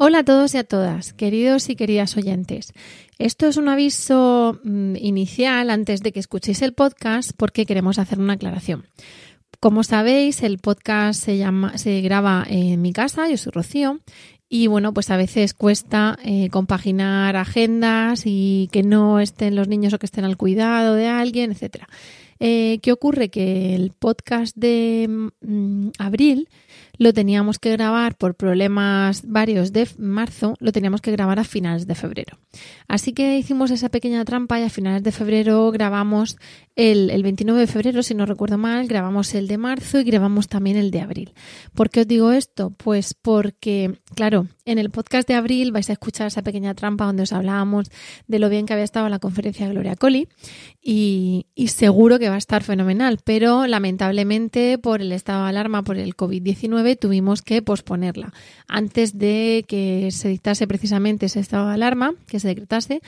Hola a todos y a todas, queridos y queridas oyentes. Esto es un aviso mm, inicial antes de que escuchéis el podcast porque queremos hacer una aclaración. Como sabéis, el podcast se, llama, se graba en mi casa, yo soy Rocío, y bueno, pues a veces cuesta eh, compaginar agendas y que no estén los niños o que estén al cuidado de alguien, etcétera. Eh, ¿Qué ocurre? Que el podcast de mm, abril lo teníamos que grabar por problemas varios de marzo, lo teníamos que grabar a finales de febrero. Así que hicimos esa pequeña trampa y a finales de febrero grabamos el, el 29 de febrero, si no recuerdo mal, grabamos el de marzo y grabamos también el de abril. ¿Por qué os digo esto? Pues porque, claro, en el podcast de abril vais a escuchar esa pequeña trampa donde os hablábamos de lo bien que había estado la conferencia de Gloria Coli y, seguro que va a estar fenomenal, pero lamentablemente por el estado de alarma, por el COVID-19, tuvimos que posponerla. Antes de que se dictase precisamente ese estado de alarma, que se decretase,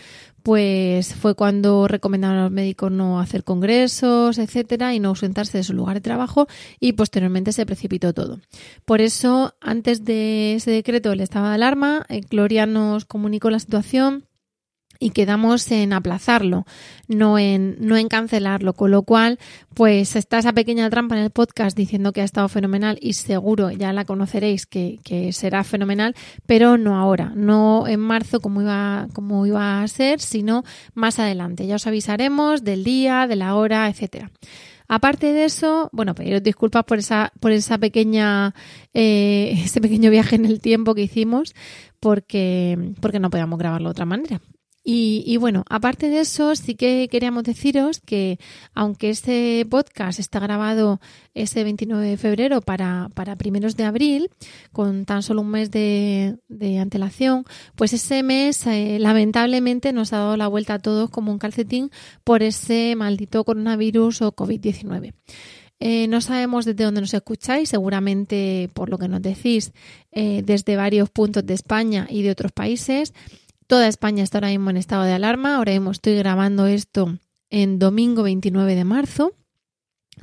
pues fue cuando recomendaron a los médicos no hacer congresos, etcétera, y no ausentarse de su lugar de trabajo y posteriormente se precipitó todo. Por eso, antes de ese decreto del estado de alarma, eh, Gloria nos comunicó la situación y quedamos en aplazarlo, no en, no en cancelarlo. Con lo cual, pues está esa pequeña trampa en el podcast diciendo que ha estado fenomenal y seguro ya la conoceréis que, que será fenomenal, pero no ahora, no en marzo como iba, como iba a ser, sino más adelante. Ya os avisaremos del día, de la hora, etcétera. Aparte de eso, bueno, pediros disculpas por esa, por esa pequeña, eh, ese pequeño viaje en el tiempo que hicimos, porque, porque no podíamos grabarlo de otra manera. Y, bueno, aparte de eso, sí que queríamos deciros que aunque este podcast está grabado ese 29 de febrero para, para primeros de abril, con tan solo un mes de, antelación, pues ese mes eh, lamentablemente nos ha dado la vuelta a todos como un calcetín por ese maldito coronavirus o COVID-19. Eh, no sabemos desde dónde nos escucháis, seguramente por lo que nos decís, eh, desde varios puntos de España y de otros países. Toda España está ahora mismo en estado de alarma. Ahora mismo estoy grabando esto en domingo 29 de marzo.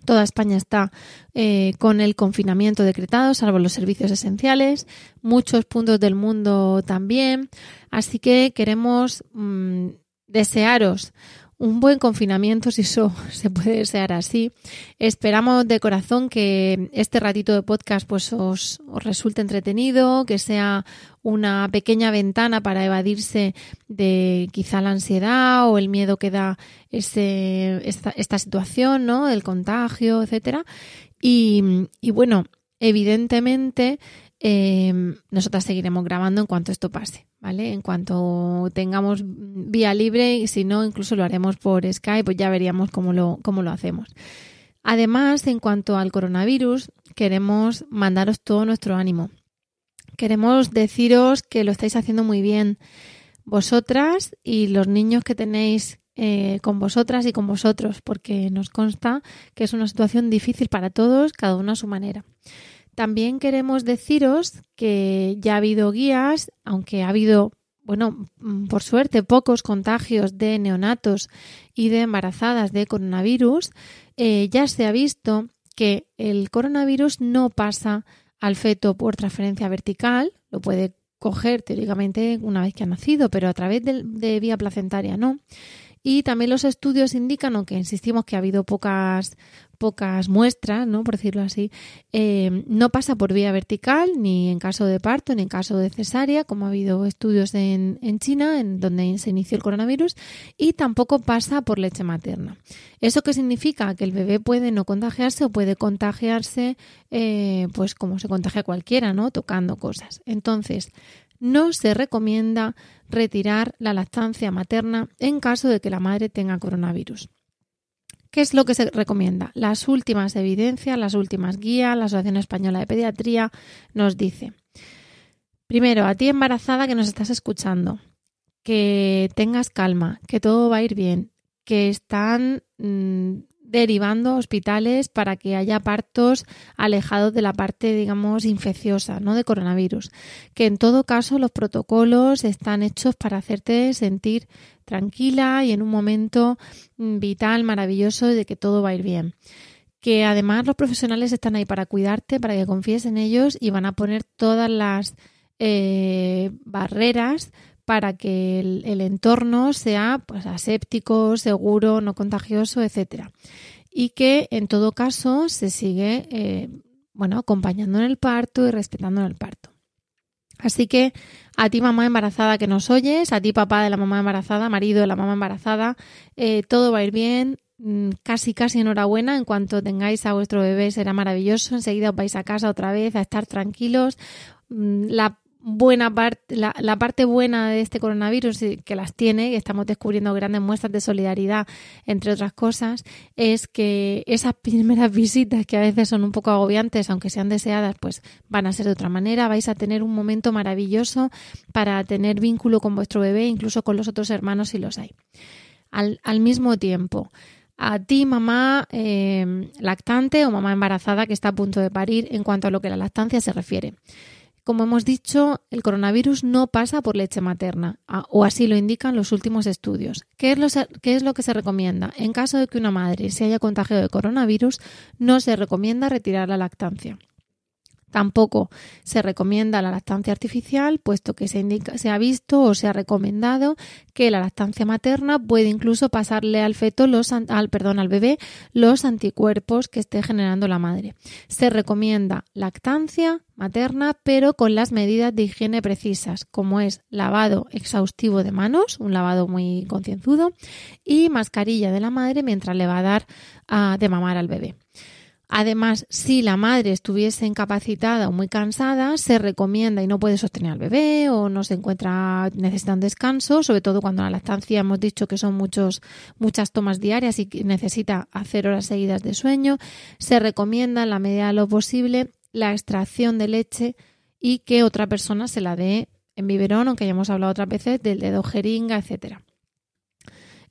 Toda España está eh, con el confinamiento decretado, salvo los servicios esenciales. Muchos puntos del mundo también. Así que queremos mm, desearos un buen confinamiento, si eso se puede desear así. Esperamos de corazón que este ratito de podcast pues os, resulte entretenido, que sea una pequeña ventana para evadirse de quizá la ansiedad o el miedo que da ese, esta, situación, ¿no? El contagio, etcétera. Y, y bueno, evidentemente eh, nosotras seguiremos grabando en cuanto esto pase. ¿vale? En cuanto tengamos vía libre y si no, incluso lo haremos por Skype, pues ya veríamos cómo lo, cómo lo hacemos. Además, en cuanto al coronavirus, queremos mandaros todo nuestro ánimo. Queremos deciros que lo estáis haciendo muy bien vosotras y los niños que tenéis eh, con vosotras y con vosotros, porque nos consta que es una situación difícil para todos, cada uno a su manera. También queremos deciros que ya ha habido guías, aunque ha habido, bueno, mm, por suerte, pocos contagios de neonatos y de embarazadas de coronavirus, eh, ya se ha visto que el coronavirus no pasa al feto por transferencia vertical, lo puede coger teóricamente una vez que ha nacido, pero a través de, de vía placentaria no. Y también los estudios indican, aunque insistimos que ha habido pocas, pocas muestras, ¿no? por decirlo así, eh, no pasa por vía vertical, ni en caso de parto, ni en caso de cesárea, como ha habido estudios en, China, en donde se inició el coronavirus, y tampoco pasa por leche materna. ¿Eso qué significa? Que el bebé puede no contagiarse o puede contagiarse, eh, pues como se contagia cualquiera, ¿no? Tocando cosas. Entonces, no se recomienda retirar la lactancia materna en caso de que la madre tenga coronavirus. ¿Qué es lo que se recomienda? Las últimas evidencias, las últimas guías, la Asociación Española de Pediatría nos dice, primero, a ti embarazada que nos estás escuchando, que tengas calma, que todo va a ir bien, que están mm, derivando hospitales para que haya partos alejados de la parte, digamos, infecciosa, ¿no? De coronavirus. Que en todo caso los protocolos están hechos para hacerte sentir tranquila y en un momento mm, vital, maravilloso de que todo va a ir bien. Que además los profesionales están ahí para cuidarte, para que confíes en ellos y van a poner todas las eh, barreras para que el, entorno sea pues, aséptico, seguro, no contagioso, etcétera. Y que en todo caso se sigue eh, bueno, acompañando en el parto y respetando en el parto. Así que a ti mamá embarazada que nos oyes, a ti papá de la mamá embarazada, marido de la mamá embarazada, eh, todo va a ir bien, mm, casi casi enhorabuena, en cuanto tengáis a vuestro bebé será maravilloso, enseguida os vais a casa otra vez a estar tranquilos. Mm, la buena parte, la, parte buena de este coronavirus, que las tiene, y estamos descubriendo grandes muestras de solidaridad, entre otras cosas, es que esas primeras visitas, que a veces son un poco agobiantes, aunque sean deseadas, pues van a ser de otra manera. Vais a tener un momento maravilloso para tener vínculo con vuestro bebé, incluso con los otros hermanos si los hay. Al, al mismo tiempo, a ti, mamá eh, lactante o mamá embarazada que está a punto de parir en cuanto a lo que la lactancia se refiere. Como hemos dicho, el coronavirus no pasa por leche materna, o así lo indican los últimos estudios. ¿Qué es, lo, ¿Qué es, lo, que se recomienda? En caso de que una madre se haya contagiado de coronavirus, no se recomienda retirar la lactancia. Tampoco se recomienda la lactancia artificial, puesto que se, ha visto o se ha recomendado que la lactancia materna puede incluso pasarle al feto los al perdón, al bebé los anticuerpos que esté generando la madre. Se recomienda lactancia materna, pero con las medidas de higiene precisas, como es lavado exhaustivo de manos, un lavado muy concienzudo, y mascarilla de la madre mientras le va a dar ah, de mamar al bebé. Además, si la madre estuviese incapacitada o muy cansada, se recomienda y no puede sostener al bebé o no se encuentra, necesita un descanso, sobre todo cuando la lactancia hemos dicho que son muchos, muchas tomas diarias y necesita hacer horas seguidas de sueño, se recomienda en la medida de lo posible la extracción de leche y que otra persona se la dé en biberón, aunque ya hemos hablado otras veces del dedo jeringa, etcétera.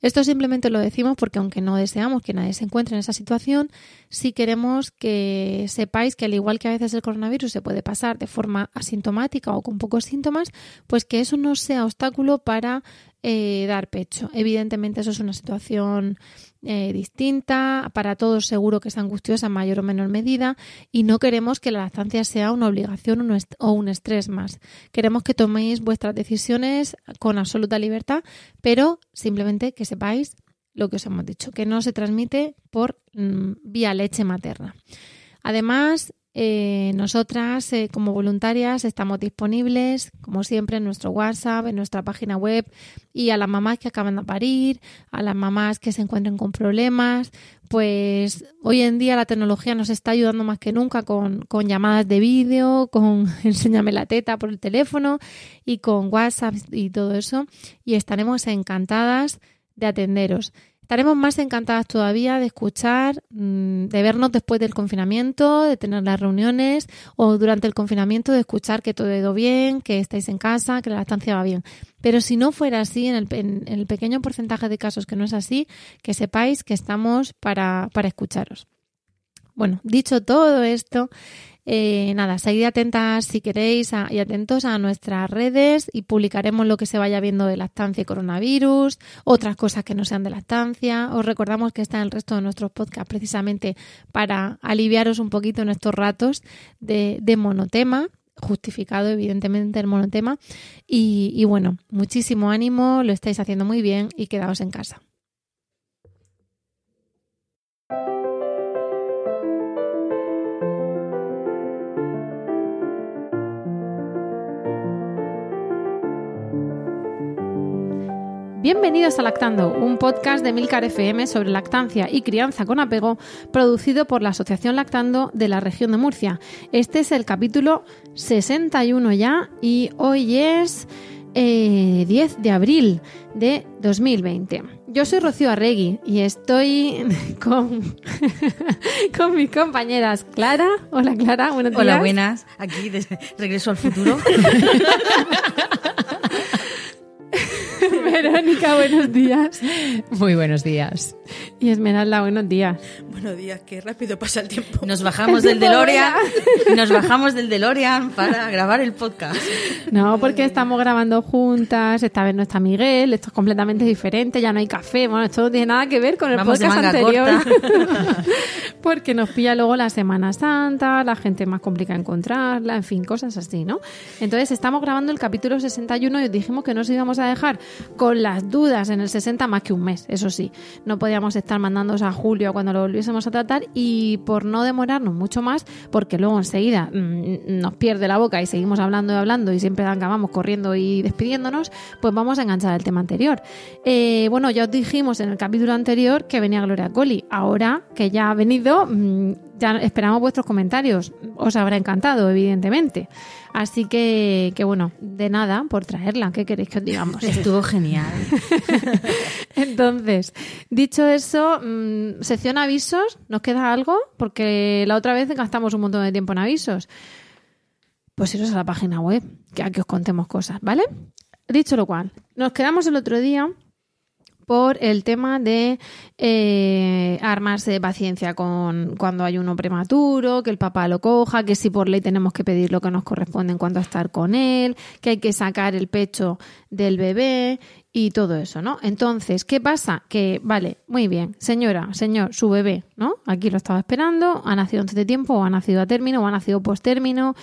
Esto simplemente lo decimos porque aunque no deseamos que nadie se encuentre en esa situación, sí queremos que sepáis que al igual que a veces el coronavirus se puede pasar de forma asintomática o con pocos síntomas, pues que eso no sea obstáculo para eh, dar pecho. Evidentemente eso es una situación eh, distinta, para todos seguro que es angustiosa en mayor o menor medida y no queremos que la lactancia sea una obligación o un estrés más. Queremos que toméis vuestras decisiones con absoluta libertad, pero simplemente que sepáis lo que os hemos dicho, que no se transmite por mm, vía leche materna. Además, eh, nosotras, eh, como voluntarias, estamos disponibles, como siempre, en nuestro WhatsApp, en nuestra página web y a las mamás que acaban de parir, a las mamás que se encuentren con problemas. Pues hoy en día la tecnología nos está ayudando más que nunca con, con llamadas de vídeo, con enséñame la teta por el teléfono y con WhatsApp y todo eso. Y estaremos encantadas de atenderos. Estaremos más encantadas todavía de escuchar, mm, de vernos después del confinamiento, de tener las reuniones o durante el confinamiento de escuchar que todo ha ido bien, que estáis en casa, que la estancia va bien. Pero si no fuera así, en el, en el pequeño porcentaje de casos que no es así, que sepáis que estamos para, para escucharos. Bueno, dicho todo esto, eh, nada, seguid atentas si queréis y atentos a nuestras redes y publicaremos lo que se vaya viendo de lactancia y coronavirus, otras cosas que no sean de lactancia. Os recordamos que está el resto de nuestros podcasts precisamente para aliviaros un poquito en estos ratos de, monotema justificado evidentemente el monotema y bueno, muchísimo ánimo, lo estáis haciendo muy bien y quedaos en casa. Bienvenidos a Lactando, un podcast de Milcar FM sobre lactancia y crianza con apego, producido por la Asociación Lactando de la región de Murcia. Este es el capítulo 61 ya y hoy es 10 eh, de abril de 2020. Yo soy Rocío Arregui y estoy con, con mis compañeras Clara. Hola Clara, buenos días. Hola, buenas. Aquí de regreso al futuro. Verónica, buenos días. Muy buenos días. Y Esmeralda, buenos días. Buenos días, qué rápido pasa el tiempo. Nos bajamos del DeLorean, nos bajamos del DeLorean para grabar el podcast. No, porque estamos grabando juntas, esta vez no está Miguel, esto es completamente diferente, ya no hay café, bueno, esto no tiene nada que ver con el podcast anterior. porque nos pilla luego la Semana Santa, la gente más complicada encontrarla, en fin, cosas así, ¿no? Entonces estamos grabando el capítulo 61 y dijimos que nos íbamos a dejar con las dudas en el 60 más que un mes, eso sí. No podíamos estar mandándonos a julio cuando lo volviésemos a tratar y por no demorarnos mucho más, porque luego enseguida mm, nos pierde la boca y seguimos hablando y hablando y siempre acabamos corriendo y despidiéndonos, pues vamos a enganchar el tema anterior. Eh, bueno, ya os dijimos en el capítulo anterior que venía Gloria Coli. Ahora que ya ha venido, mm, ya esperamos vuestros comentarios. Os habrá encantado, evidentemente. Así que, que bueno, de nada por traerla. ¿Qué queréis que os digamos? Estuvo genial. Entonces, dicho eso, mm, sección avisos, ¿nos queda algo? Porque la otra vez gastamos un montón de tiempo en avisos. Pues iros a la página web, que aquí os contemos cosas, ¿vale? Dicho lo cual, nos quedamos el otro día por el tema de eh, armarse de paciencia con cuando hay uno prematuro, que el papá lo coja, que si por ley tenemos que pedir lo que nos corresponde en cuanto a estar con él, que hay que sacar el pecho del bebé y todo eso, ¿no? Entonces, ¿qué pasa? Que, vale, muy bien, señora, señor, su bebé, ¿no? Aquí lo estaba esperando, ha nacido antes de tiempo, o ha nacido a término, o ha nacido post término,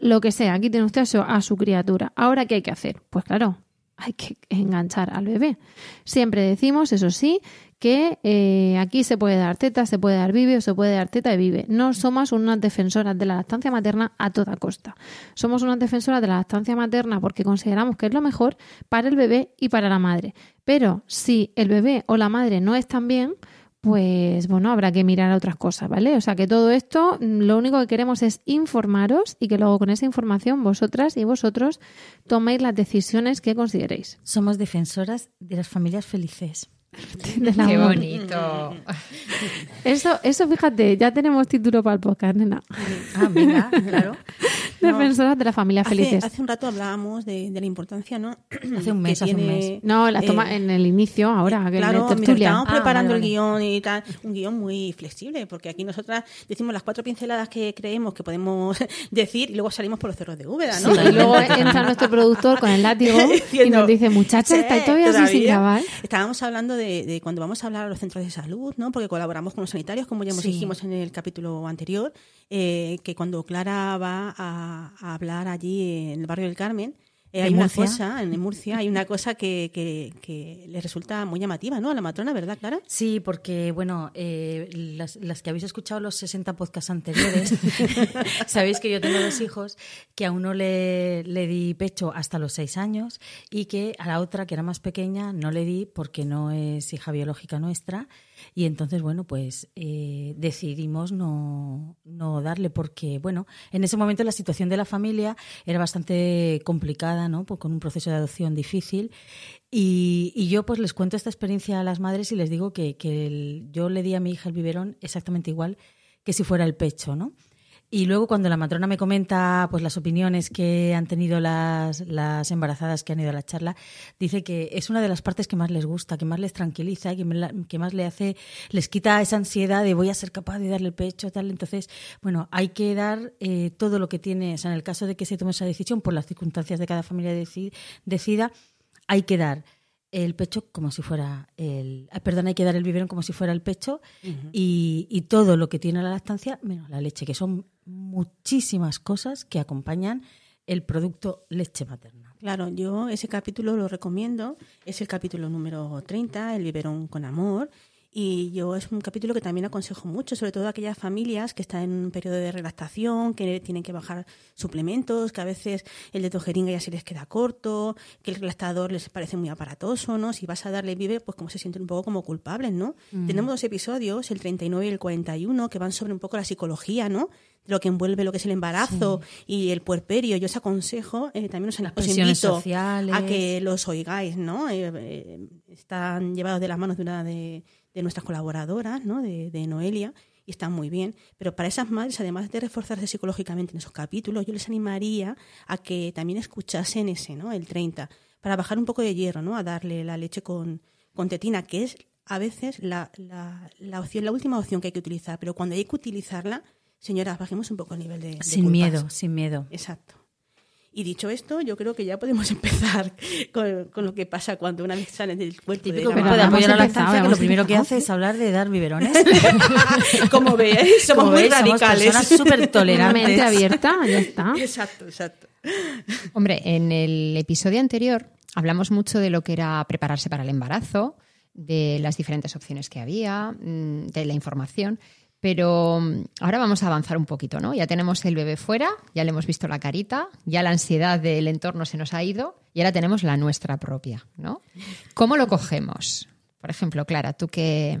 lo que sea, aquí tiene usted a su criatura. Ahora, ¿qué hay que hacer? Pues claro, hay que enganchar al bebé. Siempre decimos, eso sí, que eh, aquí se puede dar teta, se puede dar vive o se puede dar teta y vive. No somos unas defensoras de la lactancia materna a toda costa. Somos unas defensoras de la lactancia materna porque consideramos que es lo mejor para el bebé y para la madre. Pero si el bebé o la madre no están bien, pues bueno, habrá que mirar a otras cosas, ¿vale? O sea que todo esto mm, lo único que queremos es informaros y que luego con esa información vosotras y vosotros toméis las decisiones que consideréis. Somos defensoras de las familias felices. Qué bonito. Eso, eso, fíjate, ya tenemos título para el podcast, nena. Ah, venga, claro. Defensoras de la familia felices. Hace un rato hablábamos de, la importancia, ¿no? Hace un mes, hace un mes. No, la toma eh, en el inicio, ahora. Eh, claro, estábamos ah, preparando el guion y tal, un guion muy flexible, porque aquí nosotras decimos las cuatro pinceladas que creemos que podemos decir y luego salimos por los cerros de Úbeda, ¿no? y luego entra nuestro productor con el látigo y nos dice, muchachas, ¿estáis todavía, todavía sin grabar? Estábamos hablando de, cuando vamos a hablar a los centros de salud, ¿no? Porque colaboramos con los sanitarios, como ya dijimos en el capítulo anterior, eh, que cuando Clara va a, hablar allí en el barrio del Carmen, eh, hay una cosa, en Murcia, hay una cosa que, que, le resulta muy llamativa, ¿no? A la matrona, ¿verdad, Clara? Sí, porque, bueno, eh, las, las, que habéis escuchado los 60 podcasts anteriores, sabéis que yo tengo dos hijos, que a uno le, le di pecho hasta los seis años y que a la otra, que era más pequeña, no le di porque no es hija biológica nuestra y entonces, bueno, pues eh, decidimos no, no darle porque, bueno, en ese momento la situación de la familia era bastante complicada, ¿no? Pues con un proceso de adopción difícil. Y, y, yo pues les cuento esta experiencia a las madres y les digo que, que yo le di a mi hija el biberón exactamente igual que si fuera el pecho, ¿no? Y luego cuando la matrona me comenta pues las opiniones que han tenido las, las embarazadas que han ido a la charla, dice que es una de las partes que más les gusta, que más les tranquiliza, que, que más le hace, les quita esa ansiedad de voy a ser capaz de darle el pecho, tal. Entonces, bueno, hay que dar eh, todo lo que tiene, o sea, en el caso de que se tome esa decisión, por las circunstancias de cada familia decida, hay que dar el pecho como si fuera el. Ah, perdón, hay que dar el biberón como si fuera el pecho y, y, todo lo que tiene la lactancia, menos la leche, que son muchísimas cosas que acompañan el producto leche materna. Claro, yo ese capítulo lo recomiendo, es el capítulo número 30, el biberón con amor, Y yo es un capítulo que también aconsejo mucho, sobre todo a aquellas familias que están en un periodo de relactación, que tienen que bajar suplementos, que a veces el dedo jeringa ya se les queda corto, que el relactador les parece muy aparatoso, ¿no? Si vas a darle vive, pues como se sienten un poco como culpables, ¿no? Mm. Tenemos dos episodios, el 39 y el 41, que van sobre un poco la psicología, ¿no? lo que envuelve lo que es el embarazo y el puerperio. Yo os aconsejo, eh, también os, invito sociales. a que los oigáis, ¿no? Eh, eh, están llevados de las manos de una de, nuestras colaboradoras, ¿no? De, de, Noelia, y están muy bien. Pero para esas madres, además de reforzarse psicológicamente en esos capítulos, yo les animaría a que también escuchasen ese, ¿no? El 30, para bajar un poco de hierro, ¿no? A darle la leche con, con tetina, que es a veces la, la, la, opción, la última opción que hay que utilizar, pero cuando hay que utilizarla, señoras, bajemos un poco el nivel de... sin miedo, sin miedo. Exacto. Y dicho esto, yo creo que ya podemos empezar con, lo que pasa cuando una vez sale del cuerpo de la apoyar a la lactancia, que lo primero que hace es hablar de dar biberones. Como veis, somos muy radicales. Somos súper tolerantes. abierta, ya está. Exacto, exacto. Hombre, en el episodio anterior hablamos mucho de lo que era prepararse para el embarazo, de las diferentes opciones que había, mm, de la información. Pero mm, ahora vamos a avanzar un poquito, ¿no? Ya tenemos el bebé fuera, ya le hemos visto la carita, ya la ansiedad del entorno se nos ha ido y ahora tenemos la nuestra propia, ¿no? ¿Cómo lo cogemos? Por ejemplo, Clara, tú que,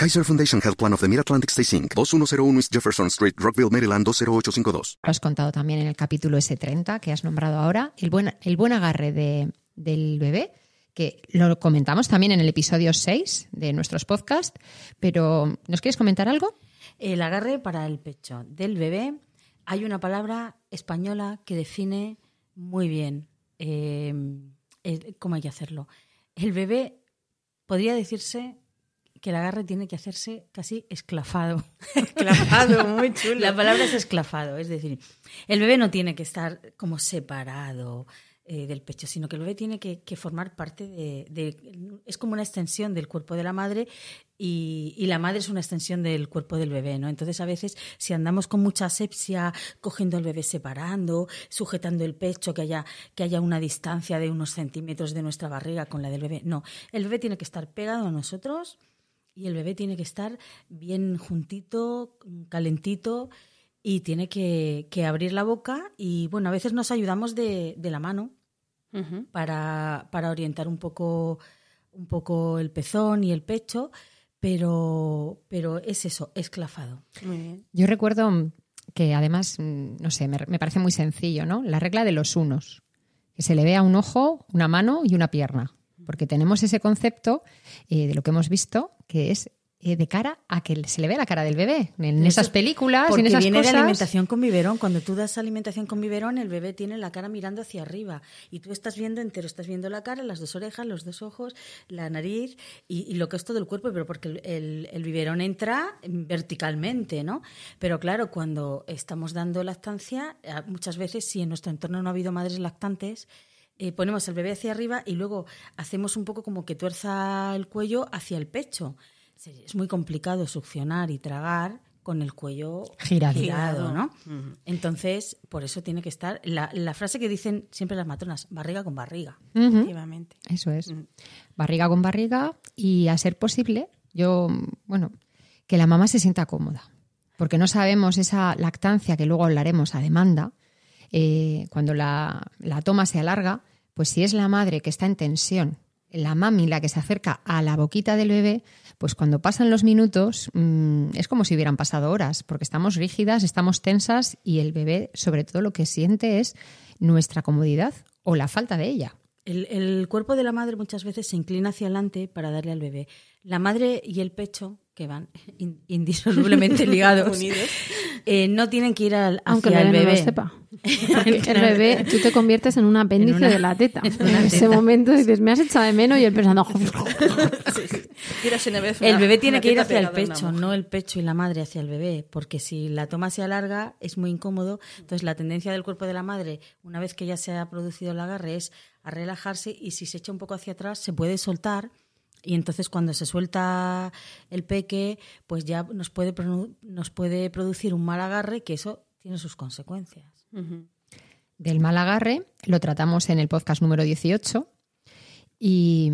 Kaiser Foundation Health Plan of the Mid-Atlantic Stay Inc., 2101 East Jefferson Street, Rockville, Maryland 20852. Lo has contado también en el capítulo S30 que has nombrado ahora, el buen, el buen agarre de, del bebé, que lo comentamos también en el episodio 6 de nuestros podcasts, pero ¿nos quieres comentar algo? El agarre para el pecho del bebé, hay una palabra española que define muy bien eh, cómo hay que hacerlo. El bebé podría decirse que el agarre tiene que hacerse casi esclafado. esclafado, muy chulo. La palabra es esclafado, es decir, el bebé no tiene que estar como separado eh, del pecho, sino que el bebé tiene que, formar parte de, Es como una extensión del cuerpo de la madre y, la madre es una extensión del cuerpo del bebé, ¿no? Entonces, a veces, si andamos con mucha asepsia, cogiendo al bebé separando, sujetando el pecho, que haya, que haya una distancia de unos centímetros de nuestra barriga con la del bebé, no. El bebé tiene que estar pegado a nosotros y el bebé tiene que estar bien juntito, calentito y tiene que, abrir la boca y bueno, a veces nos ayudamos de, la mano para, para, orientar un poco, un poco el pezón y el pecho, pero, pero es eso, esclafado. Yo recuerdo que además, no sé, me, me, parece muy sencillo, ¿no? La regla de los unos, que se le vea un ojo, una mano y una pierna porque tenemos ese concepto eh, de lo que hemos visto, que es eh, de cara a que se le vea la cara del bebé en esas películas, en esas viene de alimentación con biberón. Cuando tú das alimentación con biberón, el bebé tiene la cara mirando hacia arriba y tú estás viendo entero, estás viendo la cara, las dos orejas, los dos ojos, la nariz y, lo que es todo el cuerpo, pero porque el, el, biberón entra verticalmente, ¿no? Pero claro, cuando estamos dando lactancia, muchas veces si en nuestro entorno no ha habido madres lactantes, eh, ponemos el bebé hacia arriba y luego hacemos un poco como que tuerza el cuello hacia el pecho. Es muy complicado succionar y tragar con el cuello girado, ¿no? Entonces, por eso tiene que estar la, frase que dicen siempre las matronas, barriga con barriga. Efectivamente. Eso es. Barriga con barriga y a ser posible, yo, bueno, que la mamá se sienta cómoda. Porque no sabemos esa lactancia que luego hablaremos a demanda, eh, cuando la, la toma se alarga, pues si es la madre que está en tensión la mami la que se acerca a la boquita del bebé, pues cuando pasan los minutos mmm, es como si hubieran pasado horas, porque estamos rígidas, estamos tensas y el bebé sobre todo lo que siente es nuestra comodidad o la falta de ella. El, el, cuerpo de la madre muchas veces se inclina hacia adelante para darle al bebé. La madre y el pecho, que van indisolublemente ligados, eh, no tienen que ir al, hacia Aunque el bebé. No lo sepa. el bebé, tú te conviertes en un apéndice en una, de la teta. En, en ese teta. momento dices, me has echado de menos y él pensando... el bebé tiene que ir hacia el pecho, no el pecho y la madre hacia el bebé, porque si la toma se alarga es muy incómodo. Entonces la tendencia del cuerpo de la madre, una vez que ya se ha producido el agarre, es a relajarse y si se echa un poco hacia atrás se puede soltar y entonces cuando se suelta el peque, pues ya nos puede, nos puede producir un mal agarre que eso tiene sus consecuencias. Uh -huh. Del mal agarre lo tratamos en el podcast número 18 y,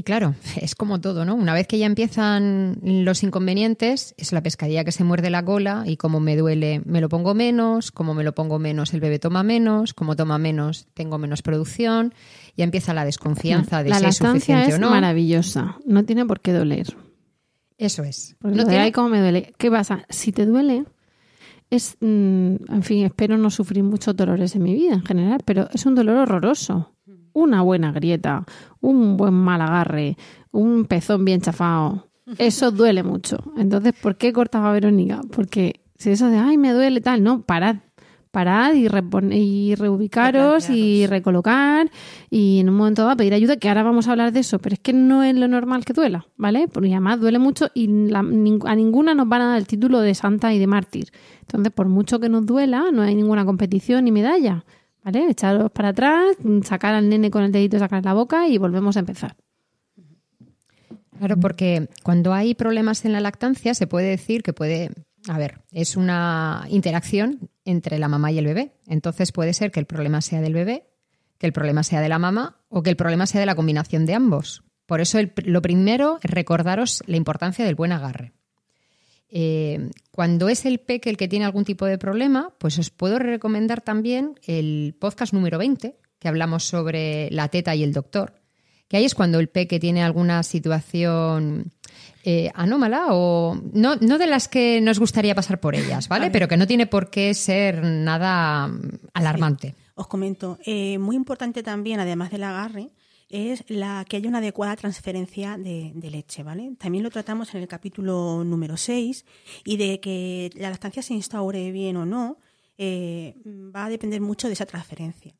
y, claro, es como todo, ¿no? Una vez que ya empiezan los inconvenientes, es la pescadilla que se muerde la cola y como me duele, me lo pongo menos, como me lo pongo menos, el bebé toma menos, como toma menos, tengo menos producción, ya empieza la desconfianza de la si es suficiente es o no. maravillosa, no tiene por qué doler. Eso es. Porque no tiene... Ay, cómo me duele. ¿Qué pasa? Si te duele, es, mmm, en fin, espero no sufrir muchos dolores en mi vida en general, pero es un dolor horroroso. Una buena grieta, un buen mal agarre, un pezón bien chafado, eso duele mucho. Entonces, ¿por qué cortaba Verónica? Porque si eso de, ay, me duele tal, no, parad. Parad y, y reubicaros y recolocar y en un momento dado pedir ayuda, que ahora vamos a hablar de eso, pero es que no es lo normal que duela, ¿vale? Porque además duele mucho y la, a ninguna nos van a dar el título de santa y de mártir. Entonces, por mucho que nos duela, no hay ninguna competición ni medalla, ¿vale? Echaros para atrás, sacar al nene con el dedito, sacar la boca y volvemos a empezar. Claro, porque cuando hay problemas en la lactancia se puede decir que puede, a ver, es una interacción entre la mamá y el bebé. Entonces puede ser que el problema sea del bebé, que el problema sea de la mamá o que el problema sea de la combinación de ambos. Por eso lo primero es recordaros la importancia del buen agarre. Eh, cuando es el peque el que tiene algún tipo de problema, pues os puedo recomendar también el podcast número 20, que hablamos sobre la teta y el doctor, que ahí es cuando el peque tiene alguna situación eh, anómala o no, no de las que nos gustaría pasar por ellas, ¿vale? Pero que no tiene por qué ser nada alarmante. Sí. Os comento, eh, muy importante también, además del agarre, es la que haya una adecuada transferencia de, leche, ¿vale? También lo tratamos en el capítulo número 6 y de que la lactancia se instaure bien o no eh, va a depender mucho de esa transferencia.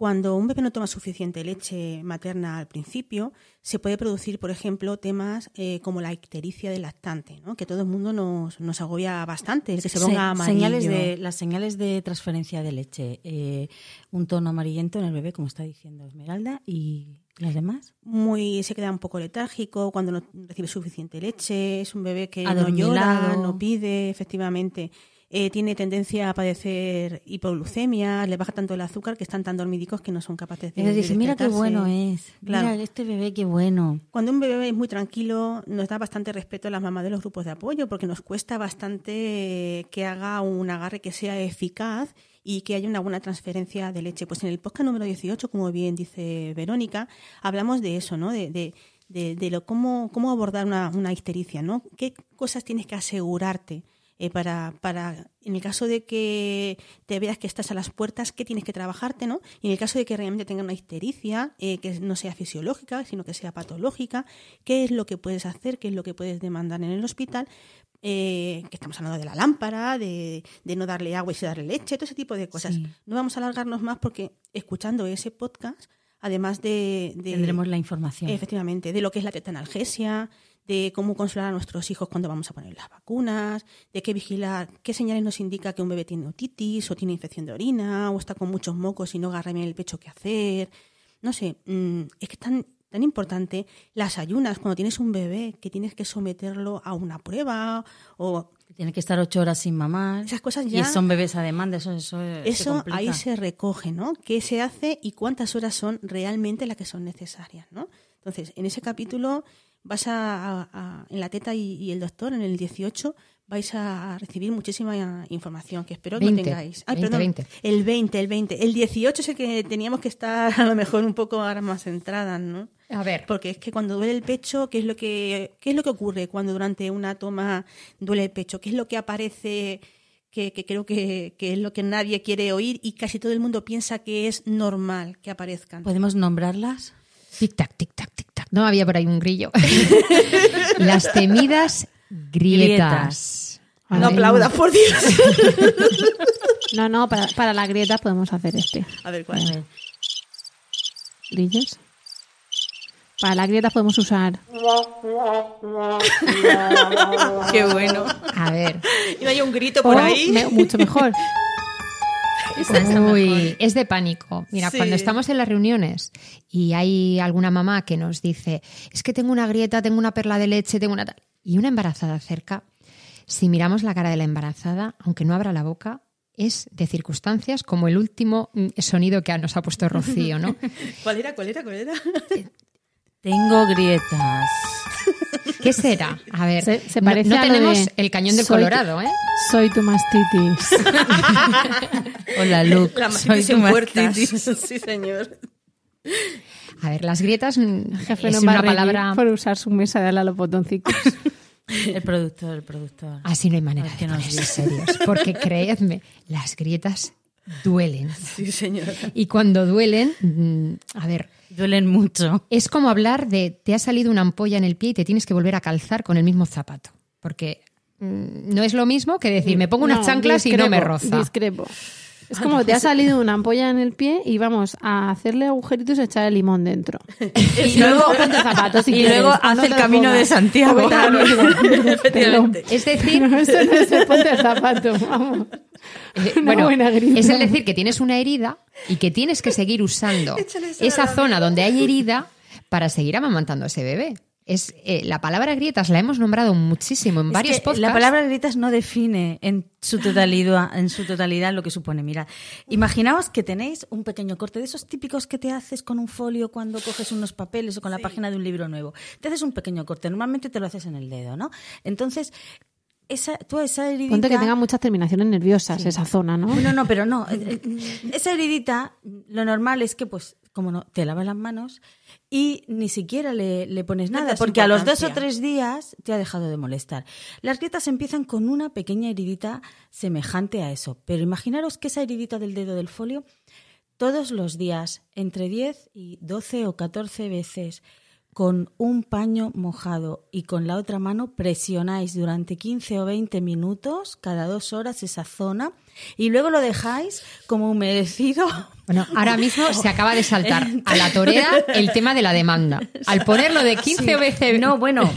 Cuando un bebé no toma suficiente leche materna al principio, se puede producir, por ejemplo, temas eh, como la ictericia del lactante, ¿no? que todo el mundo nos, nos agobia bastante, el que se ponga amarillo. Señales de, las señales de transferencia de leche, eh, un tono amarillento en el bebé, como está diciendo Esmeralda, y las demás. Muy, se queda un poco letárgico cuando no recibe suficiente leche, es un bebé que no llora, no pide, efectivamente. Eh, tiene tendencia a padecer hipoglucemia, le baja tanto el azúcar que están tan dormidicos que no son capaces de. Y dice, mira qué bueno es, claro. mira este bebé qué bueno. Cuando un bebé es muy tranquilo, nos da bastante respeto a las mamás de los grupos de apoyo porque nos cuesta bastante que haga un agarre que sea eficaz y que haya una buena transferencia de leche. Pues en el podcast número 18, como bien dice Verónica, hablamos de eso, ¿no? De, de, de, de lo, cómo, cómo abordar una, una ictericia, ¿no? ¿Qué cosas tienes que asegurarte? Eh, para, para, en el caso de que te veas que estás a las puertas, qué tienes que trabajarte, ¿no? Y en el caso de que realmente tenga una histericia, eh, que no sea fisiológica, sino que sea patológica, qué es lo que puedes hacer, qué es lo que puedes demandar en el hospital, eh, que estamos hablando de la lámpara, de, de, no darle agua y sí darle leche, todo ese tipo de cosas. Sí. No vamos a alargarnos más porque escuchando ese podcast, además de, de... Tendremos la información. Efectivamente, de lo que es la tetanalgesia, de cómo consolar a nuestros hijos cuando vamos a poner las vacunas, de qué vigilar, qué señales nos indica que un bebé tiene otitis o tiene infección de orina o está con muchos mocos y no agarra bien el pecho qué hacer. No sé, mmm, es que es tan, tan importante las ayunas cuando tienes un bebé que tienes que someterlo a una prueba o tiene que estar ocho horas sin mamar. Esas cosas ya. Y son bebés a demanda, eso, eso, eso se ahí se recoge, ¿no? ¿Qué se hace y cuántas horas son realmente las que son necesarias, ¿no? Entonces, en ese capítulo vas a, a, a en la teta y, y, el doctor, en el 18, vais a recibir muchísima información que espero 20, que tengáis. Ay, 20, perdón, 20. El 20, el 20. El 18 es el que teníamos que estar a lo mejor un poco ahora más centradas, ¿no? A ver. Porque es que cuando duele el pecho, ¿qué es lo que, qué es lo que ocurre cuando durante una toma duele el pecho? ¿Qué es lo que aparece que, que creo que, que es lo que nadie quiere oír y casi todo el mundo piensa que es normal que aparezcan? ¿Podemos nombrarlas? Tic tac, tic. No había por ahí un grillo. Las temidas grietas. No aplaudas, por Dios. No, no, para, para las grietas podemos hacer este. A ver, ¿cuál? ¿Grillos? Para las grietas podemos usar. Qué bueno. A ver. Y no hay un grito por ahí. me- mucho mejor. Uy, es de pánico. Mira, Sí. cuando estamos en las reuniones y hay alguna mamá que nos dice, es que tengo una grieta, tengo una perla de leche, tengo una tal, y una embarazada cerca, si miramos la cara de la embarazada, aunque no abra la boca, es de circunstancias como el último mm, sonido que nos ha puesto Rocío, ¿no? ¿Cuál era? ¿Cuál era? ¿Cuál era? Tengo grietas. ¿Qué será? A ver, Se- se no- parece no, a lo tenemos de el cañón del soy- Colorado, ¿eh? Soy tu mastitis. Hola, Luke. La Soy tu mastitis. Sí, señor. A ver, las grietas Jefe es no una palabra... por usar su mesa de ala a los botoncitos. El productor, el productor. Así no hay manera Es de que nos dice. serios, porque creedme, las grietas duelen. Sí, señor. Y cuando duelen, mm, a ver, Duelen mucho. es como hablar de te ha salido una ampolla en el pie y te tienes que volver a calzar con el mismo zapato. Porque mm, no es lo mismo que decir, me pongo unas No, chanclas y no me roza. Discrepo. Es como te ha salido una ampolla en el pie y vamos a hacerle agujeritos y echar el limón dentro. Y luego ponte zapatos si y quieres, luego hace el camino de. Santiago. Efectivamente. Es decir, No, eso no es el ponte zapato, vamos. Eh, Una bueno, es el decir que tienes una herida y que tienes que seguir usando esa zona donde hay herida para seguir amamantando a ese bebé. Es, eh, la palabra grietas la hemos nombrado muchísimo en Es varios que podcasts. La palabra grietas no define en su totalidad, en su totalidad lo que supone. Mira, imaginaos que tenéis un pequeño corte de esos típicos que te haces con un folio cuando coges unos papeles o con la página de un libro nuevo. Te haces un pequeño corte, normalmente te lo haces en el dedo, ¿no? Entonces, esa, tú esa heridita... Ponte que tenga muchas terminaciones nerviosas esa zona, ¿no? No, no, pero no. Esa heridita, lo normal es que, pues, como no, te lavas las manos y ni siquiera le, le pones nada, porque a los dos o tres días te ha dejado de molestar. Las grietas empiezan con una pequeña heridita semejante a eso, pero imaginaros que esa heridita del dedo del folio, todos los días, entre 10 y 12 o 14 veces, con un paño mojado y con la otra mano presionáis durante 15 o 20 minutos cada dos horas esa zona y luego lo dejáis como humedecido. Bueno, ahora mismo se acaba de saltar a la torea el tema de la demanda. Al ponerlo de 15 veces... No, bueno,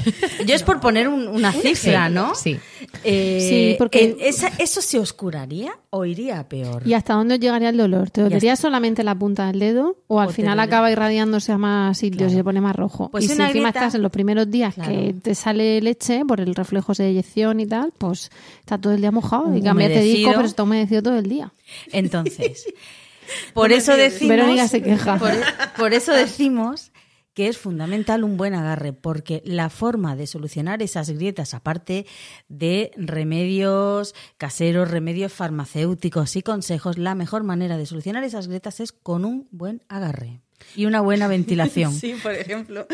yo es por poner un- una cifra, ¿no? Sí. Eh, Sí, porque- esa- ¿Eso se oscuraría o iría peor? ¿Y hasta dónde llegaría el dolor? ¿Te dolería solamente la punta del dedo o al O final acaba irradiándose a más sitios Claro. y se pone más rojo? Pues y si encima grieta- estás en los primeros días Claro. que te sale leche por el reflejo de eyección y tal, pues está todo el día mojado y cambiaste de disco, pero está humedecido todo el día. Entonces, por eso decimos. Verónica se queja. Por, por eso decimos que es fundamental un buen agarre, porque la forma de solucionar esas grietas, aparte de remedios caseros, remedios farmacéuticos y consejos, la mejor manera de solucionar esas grietas es con un buen agarre y una buena ventilación. Sí, por ejemplo.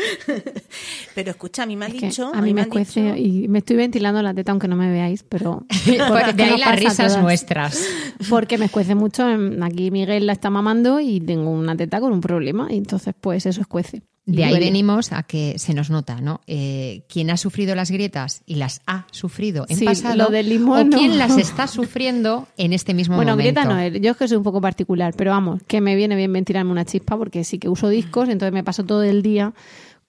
Pero escucha, a mí me han Es dicho. a mí me escuece dicho- y me estoy ventilando la teta aunque no me veáis, pero porque de ahí las risas todas. nuestras. Porque me escuece mucho. en- Aquí Miguel la está mamando y tengo una teta con un problema y entonces pues eso escuece. De ahí venimos a que se nos nota, ¿no? Eh, quien ha sufrido las grietas y las ha sufrido en Sí, pasado, lo del limón, o quien no. las está sufriendo en este mismo Bueno, momento. grieta no es. Yo es que soy un poco particular, pero vamos, que me viene bien ventilarme una chispa porque sí que uso discos, entonces me paso todo el día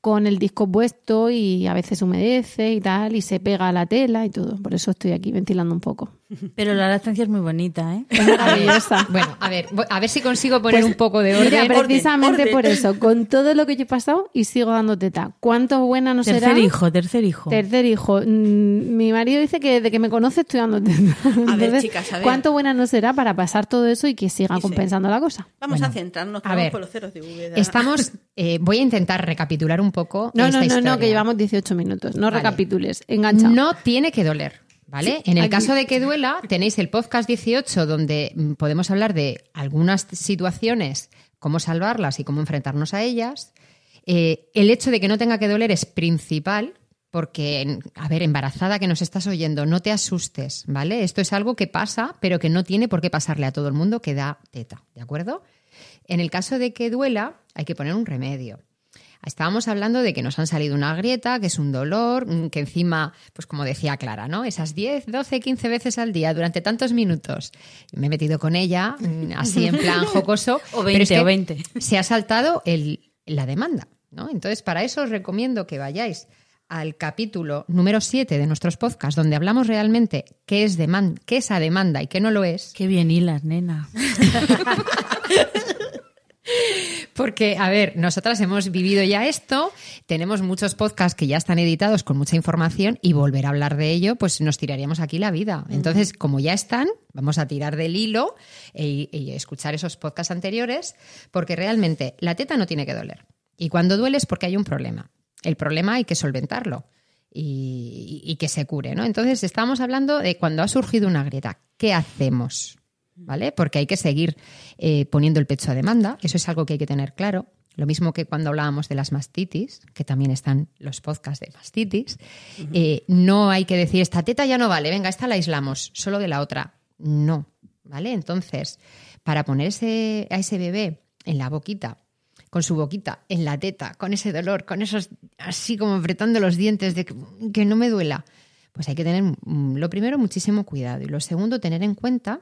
con el disco puesto y a veces humedece y tal, y se pega a la tela y todo. Por eso estoy aquí ventilando un poco. Pero la lactancia es muy bonita, ¿eh? Es maravillosa. Bueno, a ver, a ver si consigo poner Pues, un poco de Mira, orden. precisamente orden. por eso, con todo lo que yo he pasado y sigo dando teta. ¿Cuánto buena no será? Tercer hijo, tercer hijo. Tercer hijo. Mm, Mi marido dice que desde que me conoce estoy dando teta. Entonces, chicas, a ver. ¿Cuánto buena no será para pasar todo eso y que siga compensando la cosa? Vamos Bueno, a centrarnos a ver, por los ceros de Úbeda. Estamos, eh, voy a intentar recapitular un poco. No, esta no, no, no, que llevamos 18 minutos. No Vale. recapitules. Engancha. No tiene que doler, ¿vale? Sí, en el aquí- caso de que duela, tenéis el podcast 18 donde mm, podemos hablar de algunas situaciones, cómo salvarlas y cómo enfrentarnos a ellas. Eh, el hecho de que no tenga que doler es principal porque, a ver, embarazada que nos estás oyendo, no te asustes, ¿vale? Esto es algo que pasa, pero que no tiene por qué pasarle a todo el mundo que da teta, ¿de acuerdo? En el caso de que duela, hay que poner un remedio. Estábamos hablando de que nos han salido una grieta, que es un dolor, mm, que encima, pues como decía Clara, ¿no? Esas 10, 12, 15 veces al día durante tantos minutos. Me he metido con ella, mm, así en plan jocoso. o 20, o 20. Se ha saltado el, la demanda, ¿no? Entonces, para eso os recomiendo que vayáis al capítulo número 7 de nuestros podcasts, donde hablamos realmente qué es, demanda, qué es a demanda y qué no lo es. Qué bien hilas, nena. Porque, a ver, nosotras hemos vivido ya esto, tenemos muchos podcasts que ya están editados con mucha información y volver a hablar de ello, pues nos tiraríamos aquí la vida. Entonces, como ya están, vamos a tirar del hilo y e, e escuchar esos podcasts anteriores, porque realmente la teta no tiene que doler. Y cuando duele es porque hay un problema. El problema hay que solventarlo y, que se cure, ¿no? Entonces, estamos hablando de cuando ha surgido una grieta, ¿qué hacemos? ¿Vale? Porque hay que seguir eh, poniendo el pecho a demanda, eso es algo que hay que tener claro. Lo mismo que cuando hablábamos de las mastitis, que también están los podcasts de mastitis, eh, no hay que decir, esta teta ya no vale, venga, esta la aislamos, solo de la otra. No, ¿vale? Entonces, para ponerse a ese bebé en la boquita con su boquita en la teta, con ese dolor, con esos así como apretando los dientes de que, no me duela, pues hay que tener, mm, lo primero, muchísimo cuidado. Y lo segundo, tener en cuenta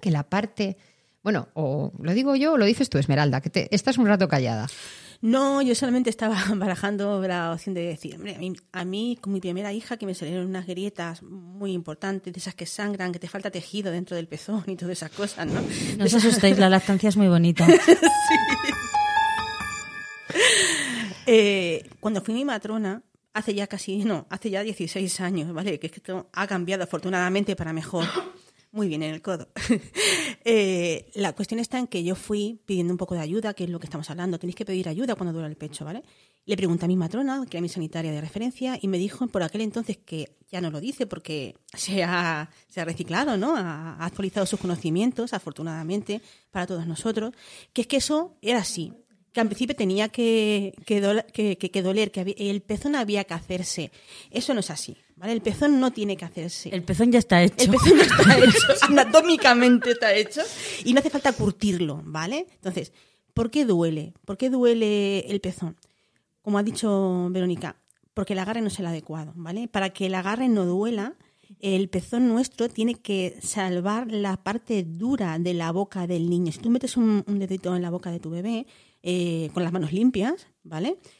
que la parte, bueno, o lo digo yo o lo dices tú, Esmeralda, que te, estás un rato callada. No, yo solamente estaba barajando la opción de decir, hombre, a mí, con mi primera hija que me salieron unas grietas muy importantes, de esas que sangran, que te falta tejido dentro del pezón y todas esas cosas, ¿no? No os asustéis, la lactancia es muy bonita. sí. Eh, cuando fui mi matrona, hace ya casi, no, hace ya 16 años, ¿vale? Que esto ha cambiado afortunadamente para mejor. Muy bien en el codo. Eh, la cuestión está en que yo fui pidiendo un poco de ayuda, que es lo que estamos hablando. Tenéis que pedir ayuda cuando duele el pecho, ¿vale? Le pregunté a mi matrona, que era mi sanitaria de referencia, y me dijo por aquel entonces que ya no lo dice porque se ha, se ha reciclado, ¿no? Ha, actualizado sus conocimientos, afortunadamente, para todos nosotros, que es que eso era así que al principio tenía que, que, doler, que el pezón había que hacerse. Eso no es así, ¿vale? El pezón no tiene que hacerse. El pezón ya está hecho. El pezón ya está hecho, anatómicamente está hecho y no hace falta curtirlo, ¿vale? Entonces, ¿por qué duele? ¿Por qué duele el pezón? Como ha dicho Verónica, porque el agarre no es el adecuado, ¿vale? Para que el agarre no duela, el pezón nuestro tiene que salvar la parte dura de la boca del niño. Si tú metes un dedito en la boca de tu bebé, eh, con las manos limpias, ¿vale?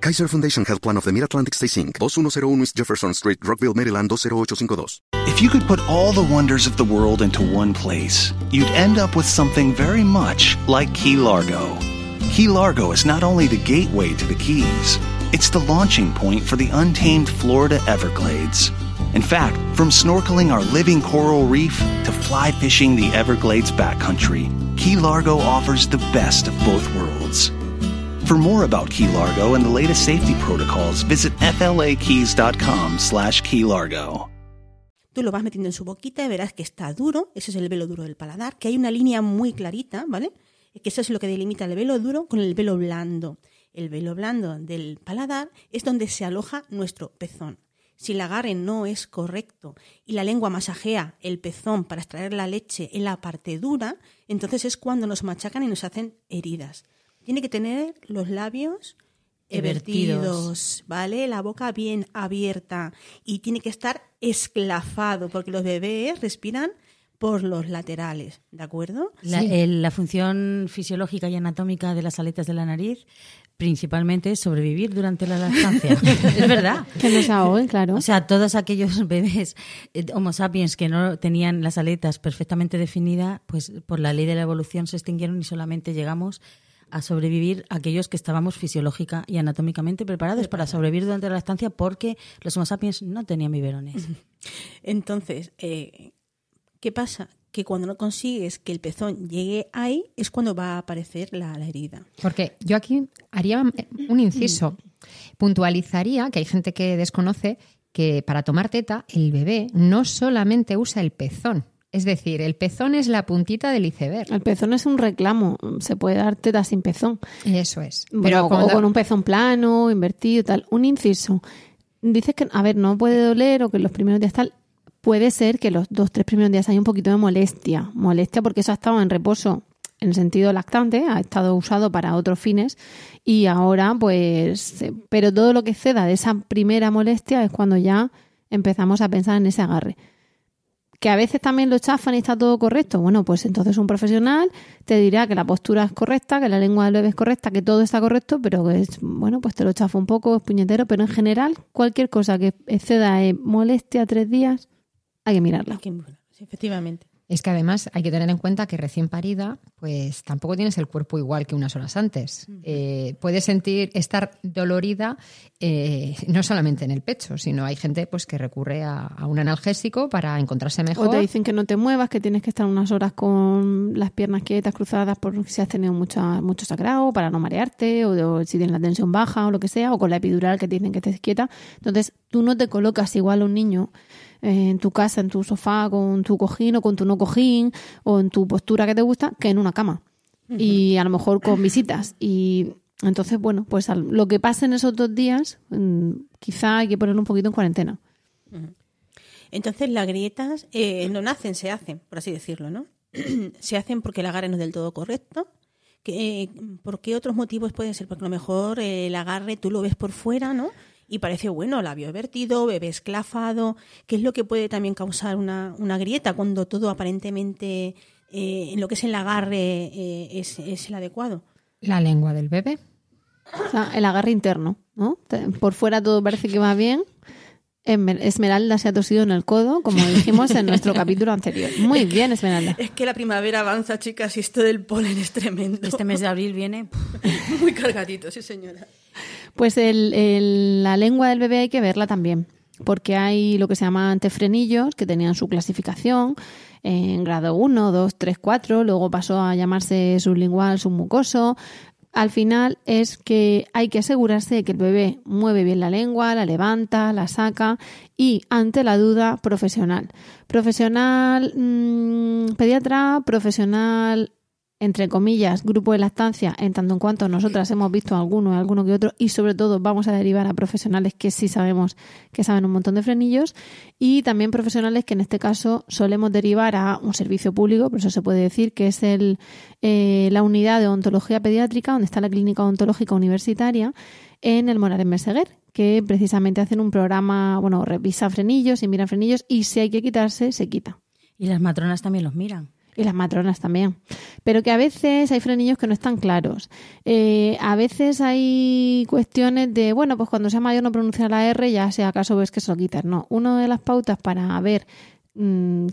Kaiser Foundation Health Plan of the Mid-Atlantic Stay Inc. 2101 East Jefferson Street, Rockville, Maryland 20852. If you could put all the wonders of the world into one place, you'd end up with something very much like Key Largo. Key Largo is not only the gateway to the Keys, it's the launching point for the untamed Florida Everglades. In fact, from snorkeling our living coral reef to fly fishing the Everglades backcountry, Key Largo offers the best of both worlds. For more about Key Largo and the latest safety protocols, visit flakeys.com slash keylargo. Tú lo vas metiendo en su boquita y verás que está duro, ese es el velo duro del paladar, que hay una línea muy clarita, ¿vale? Que eso es lo que delimita el velo duro con el velo blando. El velo blando del paladar es donde se aloja nuestro pezón. Si el agarre no es correcto y la lengua masajea el pezón para extraer la leche en la parte dura, entonces es cuando nos machacan y nos hacen heridas tiene que tener los labios evertidos, ¿vale? La boca bien abierta y tiene que estar esclafado porque los bebés respiran por los laterales, ¿de acuerdo? La, función fisiológica y anatómica de las aletas de la nariz principalmente es sobrevivir durante la lactancia. es verdad. Que no se ahoguen, claro. O sea, todos aquellos bebés eh, Homo sapiens que no tenían las aletas perfectamente definidas, pues por la ley de la evolución se extinguieron y solamente llegamos a sobrevivir aquellos que estábamos fisiológica y anatómicamente preparados para sobrevivir durante la estancia porque los Homo sapiens no tenían biberones. Entonces, eh, ¿qué pasa? Que cuando no consigues que el pezón llegue ahí es cuando va a aparecer la, la herida. Porque yo aquí haría un inciso. Puntualizaría que hay gente que desconoce que para tomar teta el bebé no solamente usa el pezón. Es decir, el pezón es la puntita del iceberg. El pezón es un reclamo. Se puede dar teta sin pezón. Eso es. Pero o con un pezón plano, invertido, tal. Un inciso. Dices que, a ver, no puede doler o que los primeros días tal. Puede ser que los dos, tres primeros días hay un poquito de molestia. Molestia porque eso ha estado en reposo en sentido lactante, ha estado usado para otros fines y ahora pues, eh, pero todo lo que ceda de esa primera molestia es cuando ya empezamos a pensar en ese agarre. Que a veces también lo chafan y está todo correcto. Bueno, pues entonces un profesional te dirá que la postura es correcta, que la lengua del bebé es correcta, que todo está correcto, pero que es, bueno, pues te lo chafa un poco, es puñetero, pero en general cualquier cosa que exceda molestia tres días, hay que mirarla. efectivamente. Es que además hay que tener en cuenta que recién parida, pues tampoco tienes el cuerpo igual que unas horas antes. Eh, puedes sentir estar dolorida eh, no solamente en el pecho, sino hay gente pues que recurre a, un analgésico para encontrarse mejor. O te dicen que no te muevas, que tienes que estar unas horas con las piernas quietas, cruzadas, porque si has tenido mucha, mucho sagrado, para no marearte, o, si tienes la tensión baja o lo que sea, o con la epidural que te dicen que estés quieta. Entonces tú no te colocas igual a un niño en tu casa, en tu sofá, con tu cojín o con tu no cojín, o en tu postura que te gusta, que en una cama. Y a lo mejor con visitas. Y entonces, bueno, pues lo que pasa en esos dos días, mm, quizá hay que ponerlo un poquito en cuarentena. Entonces, las grietas eh, no nacen, se hacen, por así decirlo, ¿no? se hacen porque el agarre no es del todo correcto. ¿Por qué otros motivos pueden ser? Porque a lo mejor el agarre tú lo ves por fuera, ¿no? Y parece, bueno, labio vertido, bebé esclafado, ¿qué es lo que puede también causar una, una grieta cuando todo aparentemente eh, en lo que es el agarre eh, es, es, el adecuado? La lengua del bebé. O sea, el agarre interno, ¿no? Por fuera todo parece que va bien. Esmeralda se ha tosido en el codo, como dijimos en nuestro capítulo anterior. Muy bien, Esmeralda. Es que la primavera avanza, chicas, y esto del polen es tremendo. Este mes de abril viene muy cargadito, sí, señora. Pues el, la lengua del bebé hay que verla también, porque hay lo que se llama antefrenillos, que tenían su clasificación en grado 1, 2, 3, 4, luego pasó a llamarse sublingual, submucoso. Al final es que hay que asegurarse de que el bebé mueve bien la lengua, la levanta, la saca y ante la duda profesional. Profesional mmm, pediatra, profesional entre comillas, grupo de lactancia, en tanto en cuanto nosotras hemos visto alguno, alguno que otro, y sobre todo vamos a derivar a profesionales que sí sabemos que saben un montón de frenillos, y también profesionales que en este caso solemos derivar a un servicio público, por eso se puede decir que es el, eh, la unidad de odontología pediátrica, donde está la clínica odontológica universitaria, en el Morales Meseguer, que precisamente hacen un programa, bueno, revisa frenillos y mira frenillos, y si hay que quitarse, se quita. Y las matronas también los miran. Y las matronas también. Pero que a veces hay frenillos que no están claros. Eh, a veces hay cuestiones de, bueno, pues cuando sea mayor no pronuncia la R, ya si acaso ves que se lo quitas. No, una de las pautas para ver mm,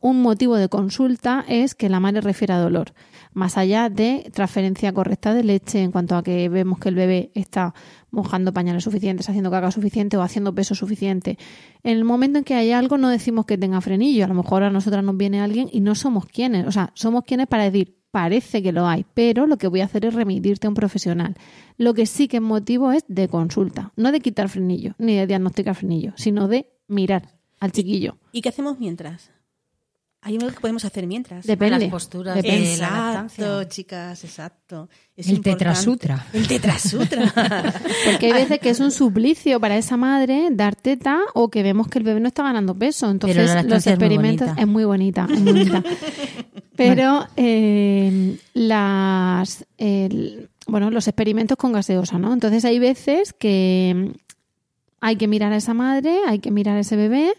un motivo de consulta es que la madre refiera dolor más allá de transferencia correcta de leche en cuanto a que vemos que el bebé está mojando pañales suficientes, haciendo caca suficiente o haciendo peso suficiente. En el momento en que hay algo no decimos que tenga frenillo, a lo mejor a nosotras nos viene alguien y no somos quienes, o sea, somos quienes para decir, parece que lo hay, pero lo que voy a hacer es remitirte a un profesional. Lo que sí que es motivo es de consulta, no de quitar frenillo, ni de diagnosticar frenillo, sino de mirar al chiquillo. ¿Y qué hacemos mientras? Hay algo que podemos hacer mientras. Depende. Las posturas Depende. de exacto, chicas, exacto. Es el tetrasutra. El tetrasutra. Porque hay veces que es un suplicio para esa madre dar teta o que vemos que el bebé no está ganando peso. Entonces los experimentos es muy bonita, es muy bonita. Pero eh, las bueno, los experimentos con gaseosa, ¿no? Entonces hay veces que hay que mirar a esa madre, hay que mirar a ese bebé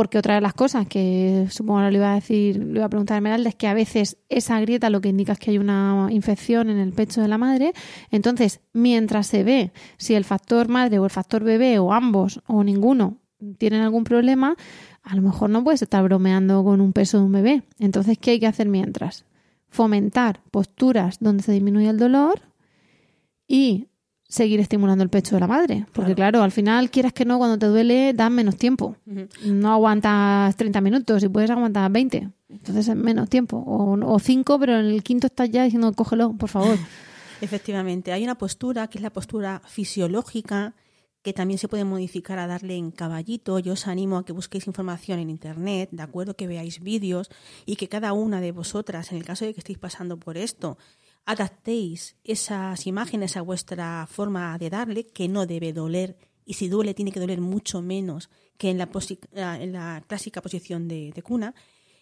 porque otra de las cosas que supongo que le iba a decir, le iba a preguntar a Esmeralda es que a veces esa grieta lo que indica es que hay una infección en el pecho de la madre. Entonces, mientras se ve si el factor madre o el factor bebé o ambos o ninguno tienen algún problema, a lo mejor no puedes estar bromeando con un peso de un bebé. Entonces, ¿qué hay que hacer mientras? fomentar posturas donde se disminuye el dolor y seguir estimulando el pecho de la madre. Porque claro, al final, quieras que no, cuando te duele, das menos tiempo. No aguantas 30 minutos y puedes aguantar 20. Entonces es menos tiempo. O 5, pero en el quinto estás ya diciendo, cógelo, por favor. Efectivamente, hay una postura que es la postura fisiológica que también se puede modificar a darle en caballito. Yo os animo a que busquéis información en Internet, de acuerdo, que veáis vídeos y que cada una de vosotras, en el caso de que estéis pasando por esto, adaptéis esas imágenes a vuestra forma de darle, que no debe doler, y si duele tiene que doler mucho menos que en la, en la clásica posición de, cuna.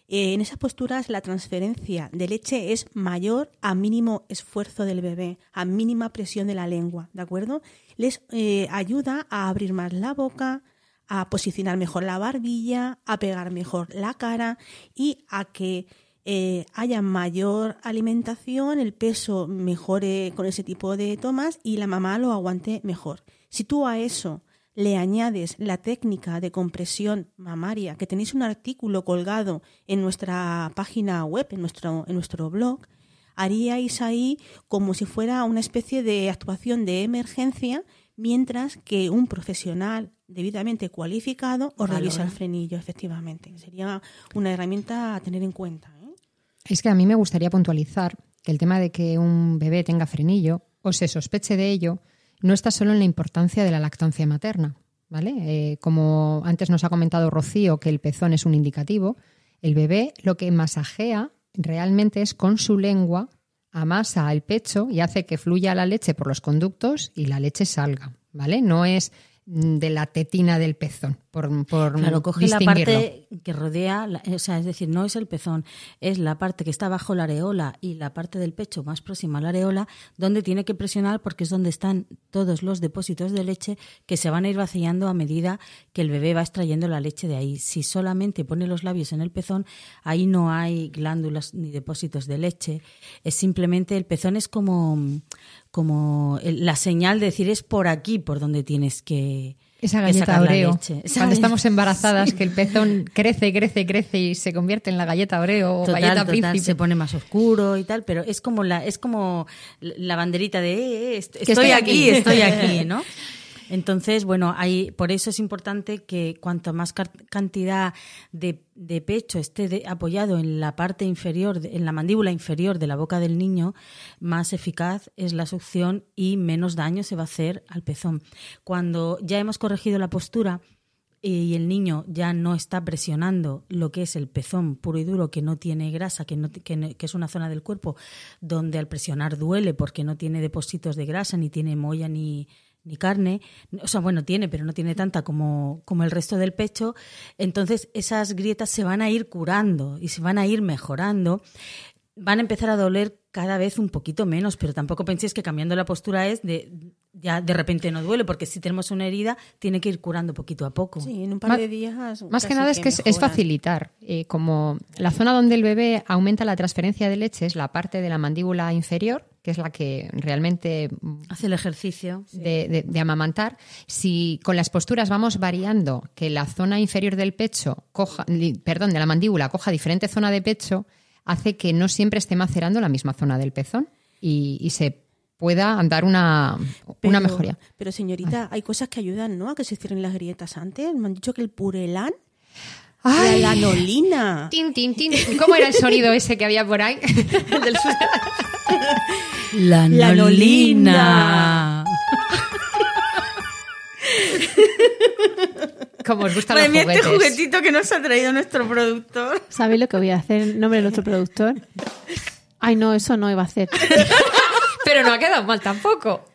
Eh, en esas posturas la transferencia de leche es mayor a mínimo esfuerzo del bebé, a mínima presión de la lengua, ¿de acuerdo? Les eh, ayuda a abrir más la boca, a posicionar mejor la barbilla, a pegar mejor la cara y a que eh, haya mayor alimentación, el peso mejore con ese tipo de tomas y la mamá lo aguante mejor. Si tú a eso le añades la técnica de compresión mamaria, que tenéis un artículo colgado en nuestra página web, en nuestro, en nuestro blog, haríais ahí como si fuera una especie de actuación de emergencia, mientras que un profesional debidamente cualificado os revisa el frenillo, efectivamente. Sería una herramienta a tener en cuenta. Es que a mí me gustaría puntualizar que el tema de que un bebé tenga frenillo o se sospeche de ello no está solo en la importancia de la lactancia materna. ¿vale? Eh, como antes nos ha comentado Rocío que el pezón es un indicativo, el bebé lo que masajea realmente es con su lengua amasa el pecho y hace que fluya la leche por los conductos y la leche salga, ¿vale? No es de la tetina del pezón, por, por Claro, coge la parte que rodea, o sea, es decir, no es el pezón, es la parte que está bajo la areola y la parte del pecho más próxima a la areola, donde tiene que presionar porque es donde están todos los depósitos de leche que se van a ir vaciando a medida que el bebé va extrayendo la leche de ahí. Si solamente pone los labios en el pezón, ahí no hay glándulas ni depósitos de leche, es simplemente el pezón es como como la señal de decir es por aquí por donde tienes que, esa galleta Oreo. Cuando estamos embarazadas, que el pezón crece, crece, crece y se convierte en la galleta Oreo o galleta príncipe. Se pone más oscuro y tal, pero es como la, es como la banderita de eh, eh, estoy, aquí, estoy aquí, ¿no? Entonces, bueno, hay, por eso es importante que cuanto más cantidad de, pecho esté apoyado en la parte inferior, en la mandíbula inferior de la boca del niño, más eficaz es la succión y menos daño se va a hacer al pezón. Cuando ya hemos corregido la postura, y el niño ya no está presionando lo que es el pezón puro y duro, que no tiene grasa, que, no, que, es una zona del cuerpo donde al presionar duele porque no tiene depósitos de grasa, ni tiene molla, ni, ni carne, o sea, bueno, tiene, pero no tiene tanta como, como el resto del pecho, entonces esas grietas se van a ir curando y se van a ir mejorando, van a empezar a doler cada vez un poquito menos, pero tampoco penséis que cambiando la postura es de ya de repente no duele, porque si tenemos una herida tiene que ir curando poquito a poco. Sí, en un par de días. Más que nada es que es, facilitar. Eh, como la zona donde el bebé aumenta la transferencia de leche es la parte de la mandíbula inferior, que es la que realmente hace el ejercicio de, amamantar. Si con las posturas vamos variando que la zona inferior del pecho coja, perdón, de la mandíbula coja diferente zona de pecho, hace que no siempre esté macerando la misma zona del pezón y, se pueda dar una, una mejoría. Pero señorita, hay cosas que ayudan, ¿no? A que se cierren las grietas antes. Me han dicho que el purelán ¡Ay! La lanolina. Tin, tin, tin. ¿Cómo era el sonido ese que había por ahí? la lanolina. Como os gustan los este juguetes. este juguetito que nos ha traído nuestro productor. ¿Sabéis lo que voy a hacer en nombre de nuestro productor? Ay, no, eso no iba a hacer. Pero no ha quedado mal tampoco.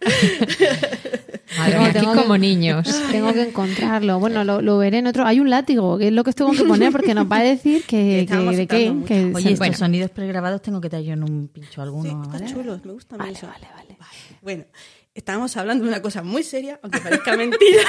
Madre como niños. Tengo que encontrarlo. Bueno, lo, veré en otro. Hay un látigo, que es lo que tengo que poner porque nos va a decir que, de qué. Que Oye, estos sonidos pregrabados tengo que traer yo en un pincho alguno. Sí, chulos, me gustan vale, Vale, vale, Bueno, estábamos hablando de una cosa muy seria, aunque parezca mentira.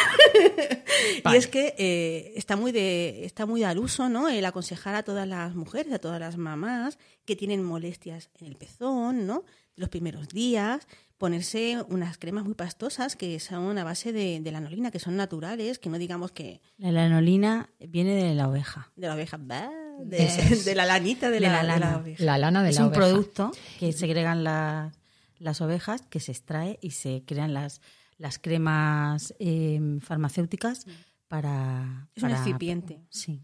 y es que eh, está muy de está muy al uso, ¿no? El aconsejar a todas las mujeres, a todas las mamás que tienen molestias en el pezón, ¿no? Los primeros días, ponerse unas cremas muy pastosas que son a base de, de lanolina, que son naturales, que no digamos que... La lanolina viene de la oveja. De la oveja. de, de la lanita de, De la, la de la lana. oveja. La lana de es la un oveja. producto que segregan la- las ovejas, que se extrae y se crean las, las cremas eh, farmacéuticas para... Es un excipiente. Sí.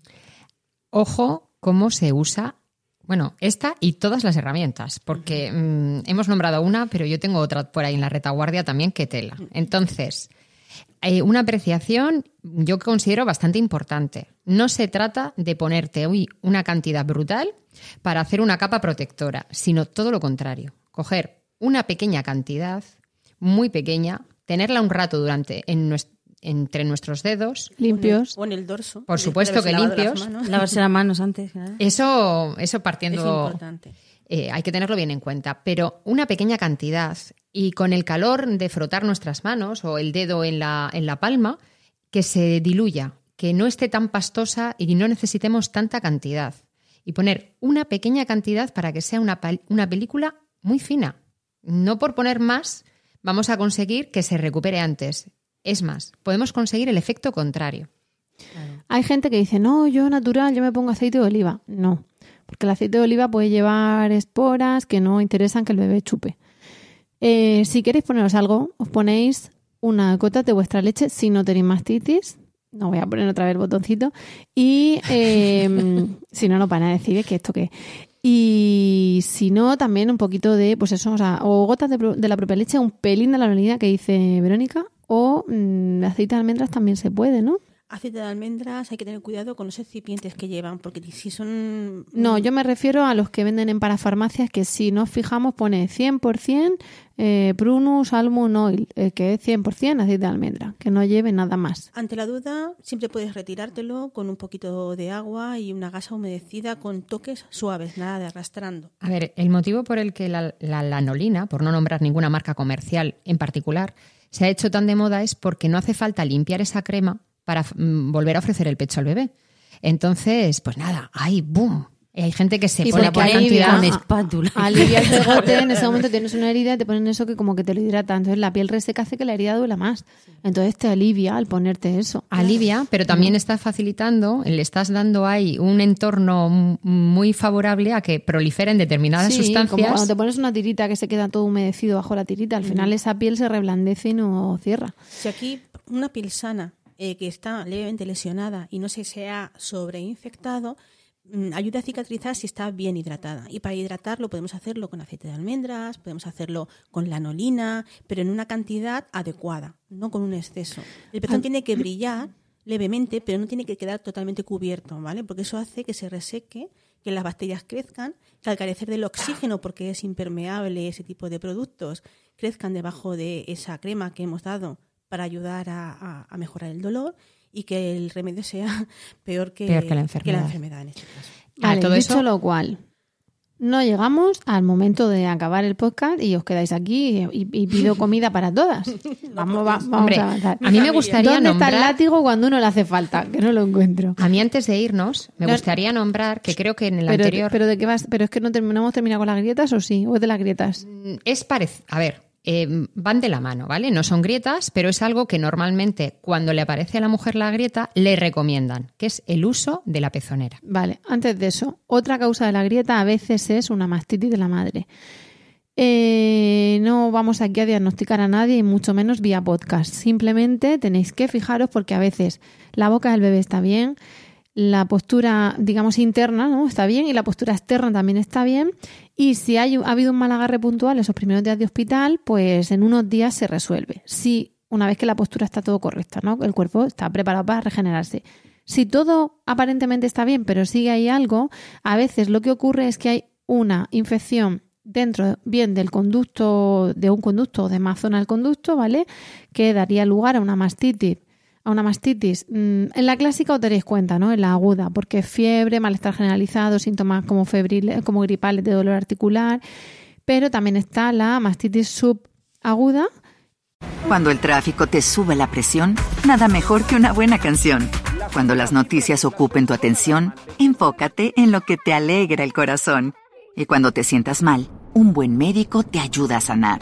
Ojo cómo se usa, bueno, esta y todas las herramientas, porque mm, hemos nombrado una, pero yo tengo otra por ahí en la retaguardia también que tela. Entonces, eh, una apreciación yo considero bastante importante. No se trata de ponerte uy, una cantidad brutal para hacer una capa protectora, sino todo lo contrario. Coger una pequeña cantidad, muy pequeña, tenerla un rato durante en nues- entre nuestros dedos, Limpios. O en el dorso. Por supuesto que las limpios. manos. Lavarse las manos antes. eso, eso Es partiendo importante. eh, hay que tenerlo bien en cuenta, pero una pequeña cantidad y con el calor de frotar nuestras manos o el dedo en la, en la palma, que se diluya, que no esté tan pastosa y no necesitemos tanta cantidad. Y poner una pequeña cantidad para que sea una, una película muy fina. No por poner más vamos a conseguir que se recupere antes. Es más, podemos conseguir el efecto contrario. Hay gente que dice, no, yo natural, yo me pongo aceite de oliva. No, porque el aceite de oliva puede llevar esporas que no interesan que el bebé chupe. Eh, si queréis poneros algo, os ponéis una gota de vuestra leche si no tenéis mastitis. No voy a poner otra vez el botoncito. Y eh, si no, no van a decir que esto qué. Y si no, también un poquito de, pues eso, o, sea, o gotas de, la propia leche, un pelín de la lanolina que dice Verónica, o mm, aceite de almendras también se puede, ¿no? Aceite de almendras, hay que tener cuidado con los excipientes que llevan, porque si son... No, yo me refiero a los que venden en parafarmacias que si nos fijamos pone 100% eh, Prunus Almond Oil, eh, que es 100% aceite de almendra, que no lleve nada más. Ante la duda, siempre puedes retirártelo con un poquito de agua y una gasa humedecida con toques suaves, nada de arrastrando. A ver, el motivo por el que la, la lanolina, por no nombrar ninguna marca comercial en particular, se ha hecho tan de moda es porque no hace falta limpiar esa crema para mm, volver a ofrecer el pecho al bebé. Entonces, pues nada, ¡ay, boom! Y hay gente que se pone ahí cantidad. Con espátula. Alivia el pegote, en ese momento tienes una herida y te ponen eso que como que te lo hidrata. Entonces la piel reseca hace que la herida duela más. Entonces te alivia al ponerte eso. Alivia, pero también estás facilitando, le estás dando ahí un entorno muy favorable a que proliferen determinadas Sí, como sustancias. cuando te pones una tirita que se queda todo humedecido bajo la tirita, al final esa piel se reblandece y no cierra. Si aquí una piel sana eh, que está levemente lesionada y no se, se ha sobreinfectado, ayuda a cicatrizar si está bien hidratada. Y para hidratarlo podemos hacerlo con aceite de almendras, podemos hacerlo con lanolina, pero en una cantidad adecuada, no con un exceso. El pezón tiene que brillar levemente, pero no tiene que quedar totalmente cubierto, ¿vale? Porque eso hace que se reseque, que las bacterias crezcan, que al carecer del oxígeno, porque es impermeable ese tipo de productos, crezcan debajo de esa crema que hemos dado para ayudar a, a- a mejorar el dolor y que el remedio sea peor que, Peor que la enfermedad. enfermedad en este caso. A Vale, todo dicho eso- lo cual, no llegamos al momento de acabar el podcast y os quedáis aquí y, y pido comida para todas. Vamos, va- vamos Hombre, a avanzar. a mí me gustaría ¿Dónde está el nombrar- látigo cuando uno le hace falta? Que no lo encuentro. A mí antes de irnos, me No- gustaría nombrar que creo que en el Pero, anterior pero de qué vas, pero es que no, term- no hemos terminado con las grietas o sí, o es de las grietas. Mm, es parecido. A ver, eh, van de la mano, ¿vale? No son grietas, pero es algo que normalmente cuando le aparece a la mujer la grieta le recomiendan, que es el uso de la pezonera. Vale, antes de eso, otra causa de la grieta a veces es una mastitis de la madre. Eh, no vamos aquí a diagnosticar a nadie y mucho menos vía podcast. Simplemente tenéis que fijaros porque a veces la boca del bebé está bien, la postura, digamos, interna ¿no? está bien y la postura externa también está bien. Y si hay, ha habido un mal agarre puntual esos primeros días de hospital, pues en unos días se resuelve. Si una vez que la postura está todo correcta, ¿no? el cuerpo está preparado para regenerarse. Si todo aparentemente está bien, pero sigue ahí algo, a veces lo que ocurre es que hay una infección dentro bien del conducto, de un conducto o de más zona del conducto, ¿vale? Que daría lugar a una mastitis. A una mastitis. Mm, En la clásica os daréis cuenta, ¿no? En la aguda, porque fiebre, malestar generalizado, síntomas como febriles, como gripales de dolor articular. Pero también está la mastitis subaguda, Cuando el tráfico te sube la presión, nada mejor que una buena canción. Cuando las noticias ocupen tu atención, enfócate en lo que te alegra el corazón. Y cuando te sientas mal, un buen médico te ayuda a sanar.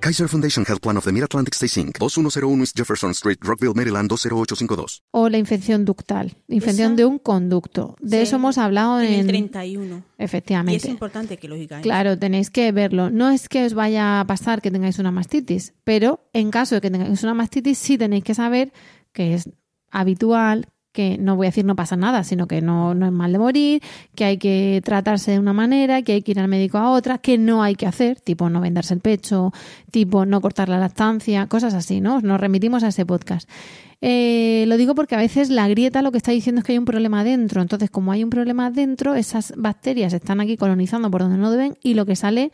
Kaiser Foundation Health Plan of the Mid-Atlantic Stay Inc. 2101 East Jefferson Street, Rockville, Maryland 20852. O la infección ductal, infección de un conducto. De Sí, eso hemos hablado en, en el 31. Y Efectivamente. es importante que lo digáis. Claro, tenéis que verlo. No es que os vaya a pasar que tengáis una mastitis, pero en caso de que tengáis una mastitis, sí tenéis que saber que es habitual, que no voy a decir no pasa nada, sino que no, no es mal de morir, que hay que tratarse de una manera, que hay que ir al médico a otra, que no hay que hacer, tipo no vendarse el pecho, tipo no cortar la lactancia, cosas así, ¿no? Nos remitimos a ese podcast. Eh, lo digo porque a veces la grieta lo que está diciendo es que hay un problema dentro. Entonces, como hay un problema dentro, esas bacterias están aquí colonizando por donde no deben y lo que sale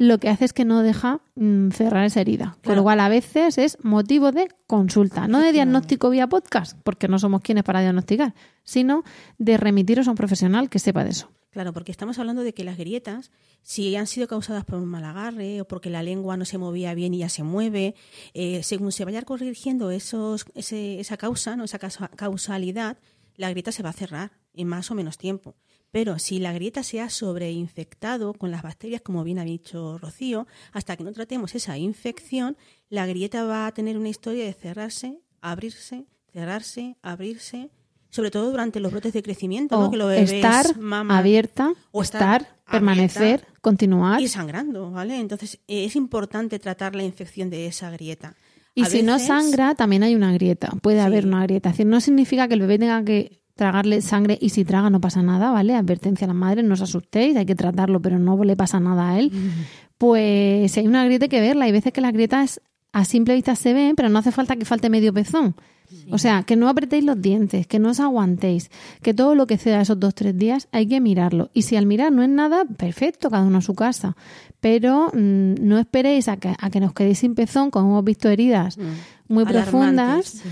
lo que hace es que no deja mm, cerrar esa herida. Con lo cual, a veces es motivo de consulta, no de diagnóstico vía podcast, porque no somos quienes para diagnosticar, sino de remitiros a un profesional que sepa de eso. Claro, porque estamos hablando de que las grietas, si han sido causadas por un mal agarre o porque la lengua no se movía bien y ya se mueve, eh, según se vaya corrigiendo esos, ese- esa causa, ¿no? esa causa- causalidad, la grieta se va a cerrar en más o menos tiempo. Pero si la grieta se ha sobreinfectado con las bacterias, como bien ha dicho Rocío, hasta que no tratemos esa infección, la grieta va a tener una historia de cerrarse, abrirse, cerrarse, abrirse, sobre todo durante los brotes de crecimiento, ¿no? Que los bebés estar abierta, o estar, estar permanecer, abierta continuar. y sangrando, ¿vale? Entonces es importante tratar la infección de esa grieta. Y A si no sangra, también hay una grieta. Puede Sí. haber una grieta. Es decir, no significa que el bebé tenga que tragarle sangre y si traga no pasa nada, ¿vale? Advertencia a las madres, no os asustéis, hay que tratarlo, pero no le pasa nada a él. Pues si hay una grieta hay que verla. Hay veces que las grietas a simple vista se ven, pero no hace falta que falte medio pezón. O sea, que no apretéis los dientes, que no os aguantéis, que todo lo que ceda esos dos tres días hay que mirarlo. Y si al mirar no es nada, perfecto, cada uno a su casa. Pero mm, no esperéis a que, a que nos quedéis sin pezón, como hemos visto heridas muy Alarmantes, profundas, sí.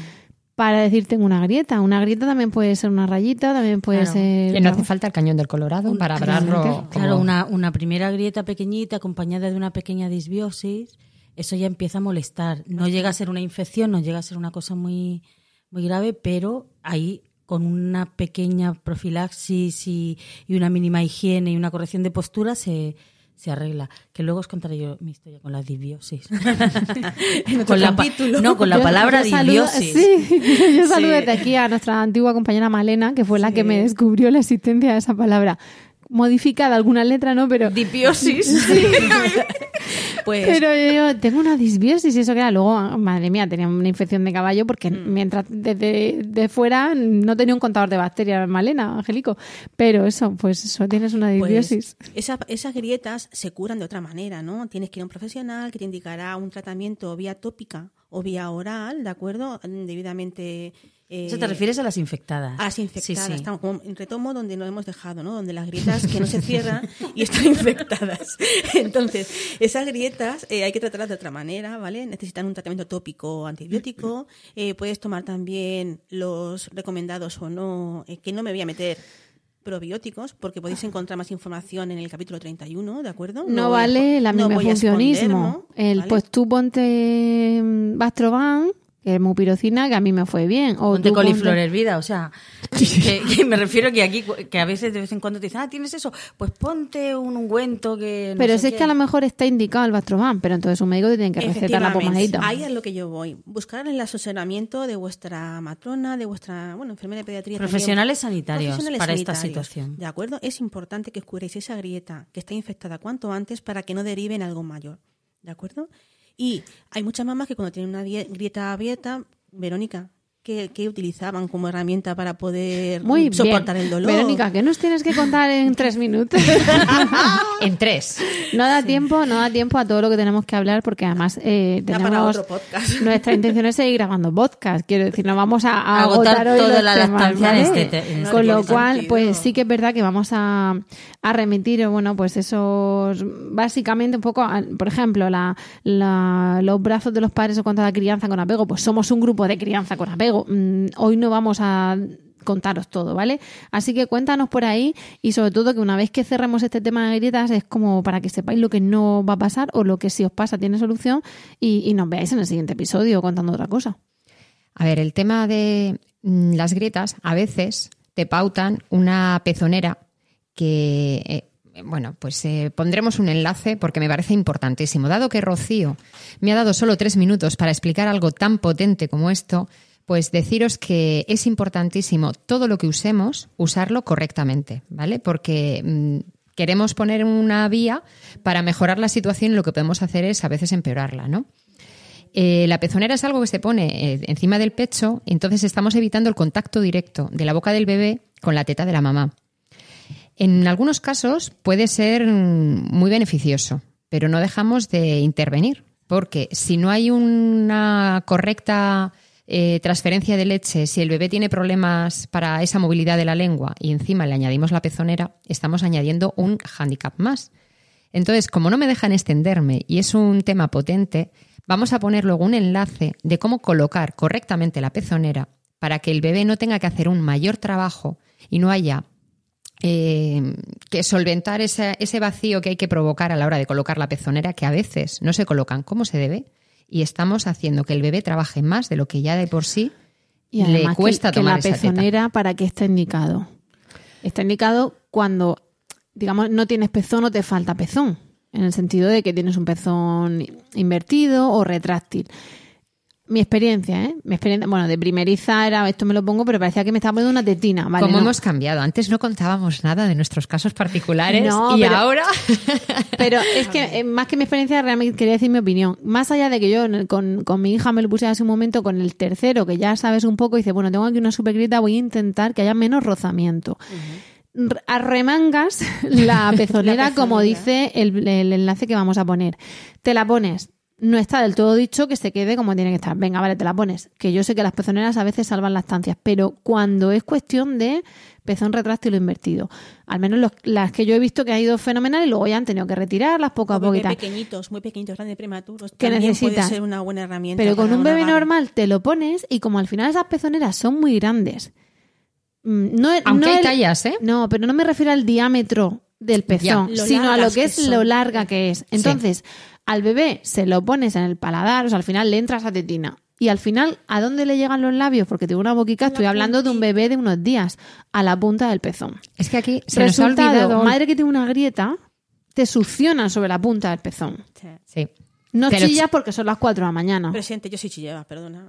Para decir tengo una grieta. Una grieta también puede ser una rayita, también puede Claro. ser... Que no hace falta el cañón del Colorado para hablarlo. Claro, como- una, una primera grieta pequeñita acompañada de una pequeña disbiosis, eso ya empieza a molestar. No llega a ser una infección, no llega a ser una cosa muy, muy grave, pero ahí con una pequeña profilaxis y, y una mínima higiene y una corrección de postura se, se arregla. Que luego os contaré yo mi historia con la disbiosis. con la no, con la Yo- palabra yo saludo- disbiosis. Sí, yo saludo Sí. desde aquí a nuestra antigua compañera Malena, que fue la que me descubrió la existencia de esa palabra. Modificada alguna letra, ¿no? Pero, Disbiosis. pues pero yo tengo una disbiosis y eso que era. Luego, madre mía, tenía una infección de caballo porque Mm. mientras desde de fuera no tenía un contador de bacterias, Malena, Angélico. Pero eso, pues eso, tienes una Pues, disbiosis. esa- esas grietas se curan de otra manera, ¿no? Tienes que ir a un profesional que te indicará un tratamiento vía tópica o vía oral, ¿de acuerdo? Debidamente. Eh, eso te refieres a las infectadas. a las Sí, infectadas. sí. Estamos como en retomo donde nos hemos dejado, ¿no? Donde las grietas que no se cierran y están infectadas. Entonces, esas grietas eh, hay que tratarlas de otra manera, ¿vale? Necesitan un tratamiento tópico antibiótico. Eh, puedes tomar también los recomendados o no, eh, que no me voy a meter probióticos, porque podéis encontrar más información en el capítulo 31, ¿de acuerdo? No, a vale el no funcionismo. El, ¿vale? Pues tú ponte mm, Bastroban, que es mupirocina, que a mí me fue bien. O Ponte tú coliflor ponte- hervida, o sea, que, que me refiero que aquí, que a veces de vez en cuando te dicen, ah, ¿tienes eso? Pues ponte un ungüento que no Pero sé si es qué". que a lo mejor está indicado el Bastroban, pero entonces un médico te tiene que recetar la pomadita. Ahí es lo que yo voy. Buscar el asesoramiento de vuestra matrona, de vuestra bueno, enfermera de pediatría. también. Profesionales sanitarios Profesionales para esta situación. ¿De acuerdo? Es importante que curéis esa grieta que está infectada cuanto antes para que no derive en algo mayor. ¿De acuerdo? Y hay muchas mamás que cuando tienen una grieta abierta, Verónica, ¿qué, qué utilizaban como herramienta para poder Muy soportar bien. el dolor? Verónica, ¿qué nos tienes que contar en tres minutos? En tres. No da tiempo, no da tiempo a todo lo que tenemos que hablar porque además eh, tenemos para otro podcast. nuestra intención es seguir grabando podcast. Quiero decir, no vamos a, a Agotar agotar hoy toda los la temas, lactancia en ¿vale? este en este Con lo cual, Sentido. pues sí que es verdad que vamos a, a remitir, bueno, pues esos, básicamente un poco, por ejemplo, la, la- los brazos de los padres en cuanto a la crianza con apego, pues somos un grupo de crianza con apego. Mm, hoy no vamos a contaros todo, ¿vale? Así que cuéntanos por ahí y sobre todo que una vez que cerremos este tema de grietas es como para que sepáis lo que no va a pasar o lo que si os pasa tiene solución y, nos veáis en el siguiente episodio contando otra cosa. A ver, el tema de mm, las grietas a veces te pautan una pezonera que, eh, bueno, pues eh, pondremos un enlace porque me parece importantísimo. Dado que Rocío me ha dado solo tres minutos para explicar algo tan potente como esto, pues deciros que es importantísimo todo lo que usemos, usarlo correctamente, ¿vale? Porque mm, queremos poner una vía para mejorar la situación y lo que podemos hacer es a veces empeorarla, ¿no? Eh, la pezonera es algo que se pone eh, encima del pecho, entonces estamos evitando el contacto directo de la boca del bebé con la teta de la mamá. En algunos casos puede ser mm, muy beneficioso, pero no dejamos de intervenir, porque si no hay una correcta eh, transferencia de leche, si el bebé tiene problemas para esa movilidad de la lengua y encima le añadimos la pezonera, estamos añadiendo un hándicap más. Entonces, como no me dejan extenderme y es un tema potente, vamos a poner luego un enlace de cómo colocar correctamente la pezonera para que el bebé no tenga que hacer un mayor trabajo y no haya eh, que solventar ese, ese vacío que hay que provocar a la hora de colocar la pezonera, que a veces no se colocan como se debe y estamos haciendo que el bebé trabaje más de lo que ya de por sí y le cuesta que, tomar que la pezonera para qué está indicado. Está indicado cuando, digamos, no tienes pezón o te falta pezón, en el sentido de que tienes un pezón invertido o retráctil mi experiencia, ¿eh? Mi experiencia, bueno, de primeriza era, esto me lo pongo, pero parecía que me estaba poniendo una tetina, ¿vale? ¿Cómo hemos cambiado? Antes no contábamos nada de nuestros casos particulares y ahora... pero es que, eh, más que mi experiencia, realmente quería decir mi opinión. Más allá de que yo con, con mi hija me lo puse hace un momento, con el tercero, que ya sabes un poco, y dice, bueno, tengo aquí una supergrita, voy a intentar que haya menos rozamiento. Arremangas la pezonera, como dice el, el enlace que vamos a poner. Te la pones, no está del todo dicho que se quede como tiene que estar. Venga, vale, te la pones. Que yo sé que las pezoneras a veces salvan las estancias, pero cuando es cuestión de pezón retráctil o invertido, al menos las que yo he visto que ha ido fenomenal y luego ya han tenido que retirarlas poco a poco y pequeñitos, muy pequeñitos, grandes, prematuros, que necesitan ser una buena herramienta. Pero con un bebé normal te lo pones y como al final esas pezoneras son muy grandes. Mm, no, Aunque hay tallas, ¿eh? No, pero no me refiero al diámetro del pezón, sino a lo que, es lo larga que es. Entonces, al bebé se lo pones en el paladar, o sea, al final le entras a tetina. Y al final, ¿a dónde le llegan los labios? Porque tengo una boquica, estoy hablando de un bebé de unos días, a la punta del pezón. Es que aquí se nos ha olvidado... madre que tiene una grieta, te succiona sobre la punta del pezón. Sí. No chillas porque son las 4 de la mañana. Presidente, yo sí chillaba, perdona.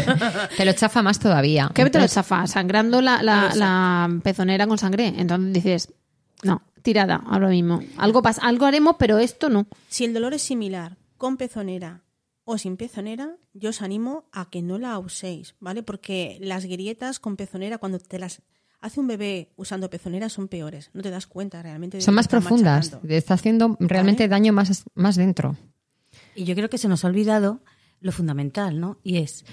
te lo chafa más todavía. ¿Qué te lo chafa? Sangrando la, la pezonera con sangre. Entonces dices, no, tirada ahora mismo. Algo, pasa, algo haremos, pero esto no. Si el dolor es similar con pezonera o sin pezonera, yo os animo a que no la uséis, ¿vale? Porque las grietas con pezonera, cuando te las hace un bebé usando pezonera, son peores. No te das cuenta realmente. son más profundas. Está haciendo realmente daño más, más dentro. Y yo creo que se nos ha olvidado lo fundamental, ¿no? Y es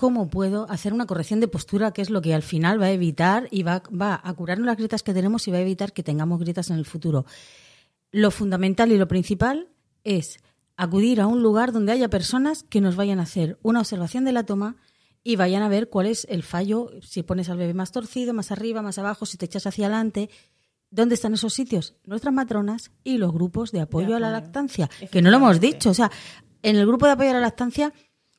cómo puedo hacer una corrección de postura, que es lo que al final va a evitar y va, va a curarnos las grietas que tenemos y va a evitar que tengamos grietas en el futuro. Lo fundamental y lo principal es acudir a un lugar donde haya personas que nos vayan a hacer una observación de la toma y vayan a ver cuál es el fallo, si pones al bebé más torcido, más arriba, más abajo, si te echas hacia adelante. ¿Dónde están esos sitios? Nuestras matronas y los grupos de apoyo, a la lactancia, que no lo hemos dicho. O sea, en el grupo de apoyo a la lactancia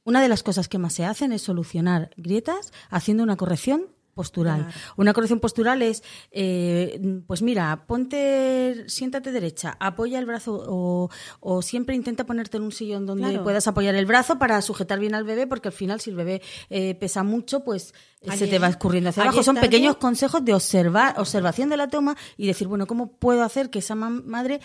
una de las cosas que más se hacen es solucionar grietas haciendo una corrección postural. Una corrección postural es, eh, pues mira, ponte, siéntate derecha, apoya el brazo o, siempre intenta ponerte en un sillón donde puedas apoyar el brazo para sujetar bien al bebé, porque al final si el bebé eh, pesa mucho, pues eh, se te va escurriendo hacia abajo. Son pequeños consejos de observar, observación de la toma y decir, bueno, ¿cómo puedo hacer que esa madre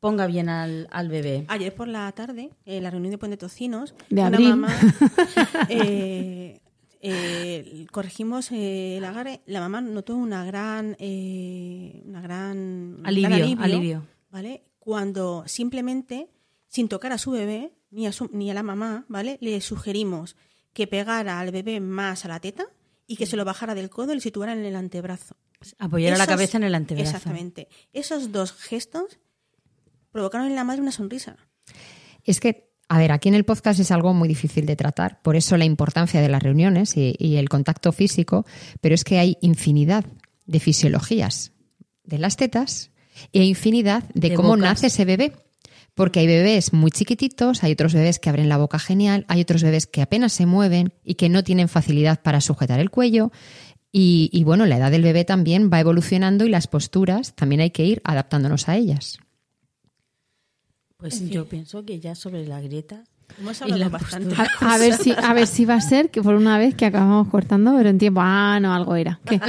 ponga bien al, al bebé. Ayer por la tarde, en la reunión de Puente Tocinos, de una mamá eh, eh, corregimos eh, el agarre. La mamá notó una gran, una gran alivio, alivio, ¿vale? Cuando simplemente, sin tocar a su bebé ni a, ni a la mamá, ¿vale? Le sugerimos que pegara al bebé más a la teta y que se lo bajara del codo y lo situara en el antebrazo. Apoyara la cabeza en el antebrazo. Exactamente. Esos dos gestos provocaron en la madre una sonrisa. Es que, a ver, aquí en el podcast es algo muy difícil de tratar, por eso la importancia de las reuniones y, el contacto físico, pero es que hay infinidad de fisiologías de las tetas e infinidad de, cómo nace ese bebé. Porque hay bebés muy chiquititos, hay otros bebés que abren la boca genial, hay otros bebés que apenas se mueven y que no tienen facilidad para sujetar el cuello. Y, y bueno, la edad del bebé también va evolucionando y las posturas también hay que ir adaptándonos a ellas. Pues yo pienso que ya sobre la grieta Hemos y hablado la bastante. A, a ver si, a ver si va a ser que por una vez que acabamos cortando, pero en tiempo. Ah, no, algo era. ¿Qué?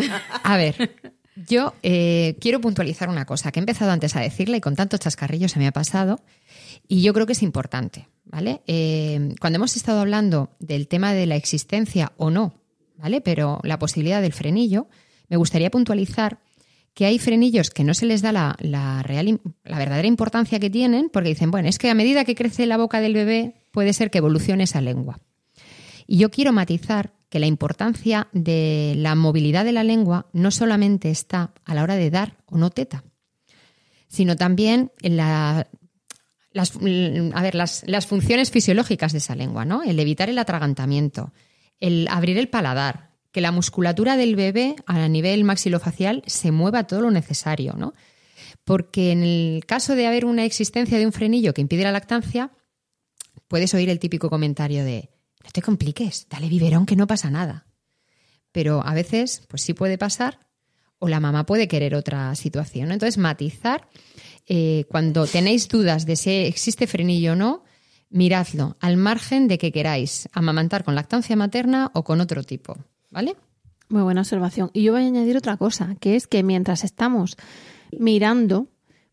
A ver, yo eh, quiero puntualizar una cosa que he empezado antes a decirle y con tantos chascarrillos se me ha pasado y yo creo que es importante, ¿vale? Eh, cuando hemos estado hablando del tema de la existencia o no, ¿vale? Pero la posibilidad del frenillo, me gustaría puntualizar que hay frenillos que no se les da la, la real, la verdadera importancia que tienen porque dicen, bueno, es que a medida que crece la boca del bebé puede ser que evolucione esa lengua. Y yo quiero matizar que la importancia de la movilidad de la lengua no solamente está a la hora de dar o no teta, sino también en la- las, a ver, las, las funciones fisiológicas de esa lengua, ¿no? El evitar el atragantamiento, el abrir el paladar, que la musculatura del bebé a nivel maxilofacial se mueva todo lo necesario, ¿no? Porque en el caso de haber una existencia de un frenillo que impide la lactancia, puedes oír el típico comentario de no te compliques, dale biberón que no pasa nada. Pero a veces, pues sí puede pasar, o la mamá puede querer otra situación. Entonces, matizar, eh, cuando tenéis dudas de si existe frenillo o no, miradlo, al margen de que queráis amamantar con lactancia materna o con otro tipo. ¿Vale? Muy buena observación. Y yo voy a añadir otra cosa, que es que mientras estamos mirando,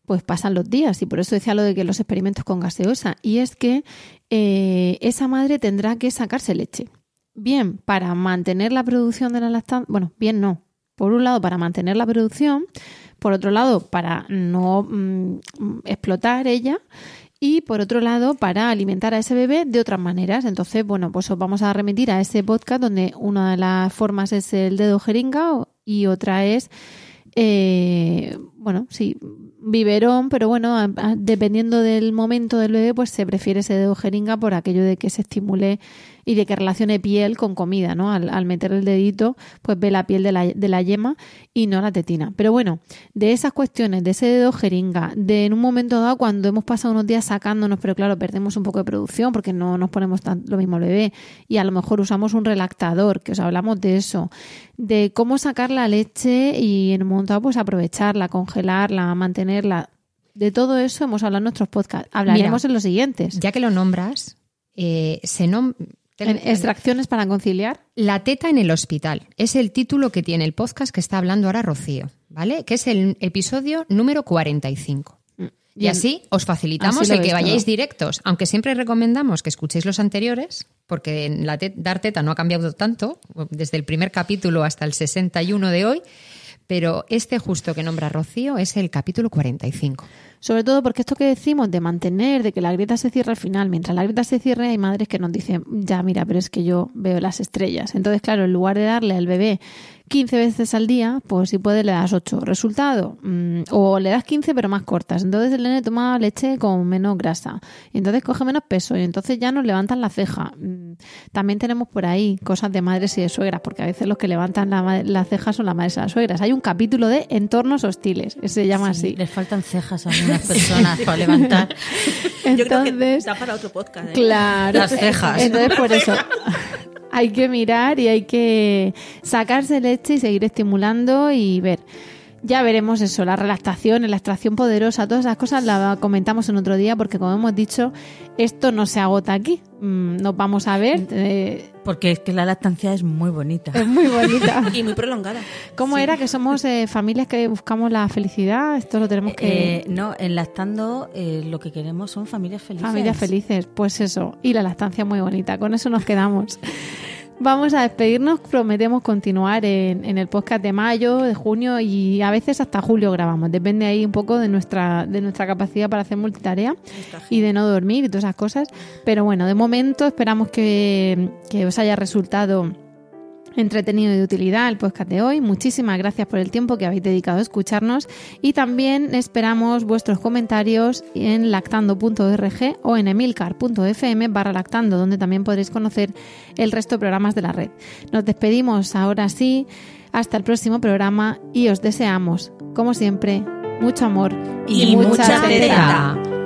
pues pasan los días. Y por eso decía lo de que los experimentos con gaseosa. Y es que eh, esa madre tendrá que sacarse leche. Bien, para mantener la producción de la lactancia. Bueno, bien no. Por un lado, para mantener la producción. Por otro lado, para no mm, explotar ella. Y por otro lado, para alimentar a ese bebé de otras maneras. Entonces, bueno, pues os vamos a remitir a ese podcast donde una de las formas es el dedo jeringa y otra es, eh, bueno, sí, biberón, pero bueno, dependiendo del momento del bebé, pues se prefiere ese dedo jeringa por aquello de que se estimule y de que relacione piel con comida, ¿no? Al, al meter el dedito, pues ve la piel de la, de la yema y no la tetina. Pero bueno, de esas cuestiones, de ese dedo jeringa, de en un momento dado cuando hemos pasado unos días sacándonos, pero claro, perdemos un poco de producción porque no nos ponemos tan, lo mismo al bebé y a lo mejor usamos un relactador, que os hablamos de eso, de cómo sacar la leche y en un momento dado pues aprovecharla, congelarla, mantenerla. De todo eso hemos hablado en nuestros podcasts. Hablaremos Mira, en los siguientes. Ya que lo nombras, eh, se nom- En extracciones para conciliar. La teta en el hospital es el título que tiene el podcast que está hablando ahora Rocío, ¿vale? Que es el episodio número 45. Y Bien. así os facilitamos Así el que vayáis todo. directos, aunque siempre recomendamos que escuchéis los anteriores, porque en la te- dar teta no ha cambiado tanto, desde el primer capítulo hasta el 61 de hoy, pero este justo que nombra Rocío es el capítulo 45. Sobre todo porque esto que decimos de mantener, de que la grieta se cierre al final, mientras la grieta se cierre, hay madres que nos dicen, ya mira, pero es que yo veo las estrellas. Entonces, claro, en lugar de darle al bebé 15 veces al día, pues si puedes le das 8. Resultado, mm, o le das 15 pero más cortas. Entonces el nene toma leche con menos grasa. Y entonces coge menos peso y entonces ya nos levantan la ceja. Mm, También tenemos por ahí cosas de madres y de suegras, porque a veces los que levantan la, ma- la ceja son las madres y las suegras. Hay un capítulo de entornos hostiles, que se llama Sí, así. Les faltan cejas a algunas personas para levantar. Yo creo que Entonces, da para otro podcast. ¿eh? Claro. Las cejas. Entonces, por eso hay que mirar y hay que sacarse leche y seguir estimulando y ver. Ya veremos eso, la relactación, la extracción poderosa, todas esas cosas las comentamos en otro día porque, como hemos dicho, esto no se agota aquí. Mm, Nos vamos a ver. eh, Porque es que la lactancia es muy bonita. es muy bonita. Y muy prolongada. ¿Cómo era que somos eh, familias que buscamos la felicidad? Esto lo tenemos que... Eh, no, en lactando eh, lo que queremos son familias felices. Familias felices, pues eso. Y la lactancia muy bonita. Con eso nos quedamos. Vamos a despedirnos. Prometemos continuar en, en el podcast de mayo, de junio y a veces hasta julio grabamos. Depende ahí un poco de nuestra, de nuestra capacidad para hacer multitarea y de no dormir y todas esas cosas. Pero bueno, de momento esperamos que, que os haya resultado entretenido y de utilidad el podcast de hoy. Muchísimas gracias por el tiempo que habéis dedicado a escucharnos y también esperamos vuestros comentarios en lactando.org o en emilcar.fm barra lactando, donde también podréis conocer el resto de programas de la red. Nos despedimos ahora sí, hasta el próximo programa y os deseamos, como siempre, mucho amor Y mucha teta.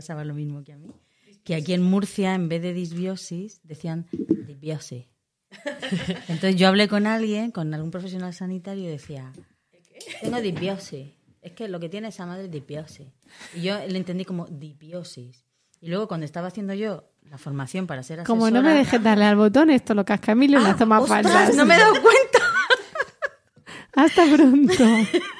Pasaba lo mismo que a mí. Que aquí en Murcia, en vez de disbiosis, decían disbiosis. Entonces yo hablé con alguien, con algún profesional sanitario, y decía, tengo disbiosis. Es que lo que tiene esa madre es disbiosis. Y yo le entendí como disbiosis. Y luego cuando estaba haciendo yo la formación para ser asesora... Como no me dejes darle al botón, esto lo casca Emilio Ah, le toma ostras, faltas. no me he dado cuenta. Hasta pronto.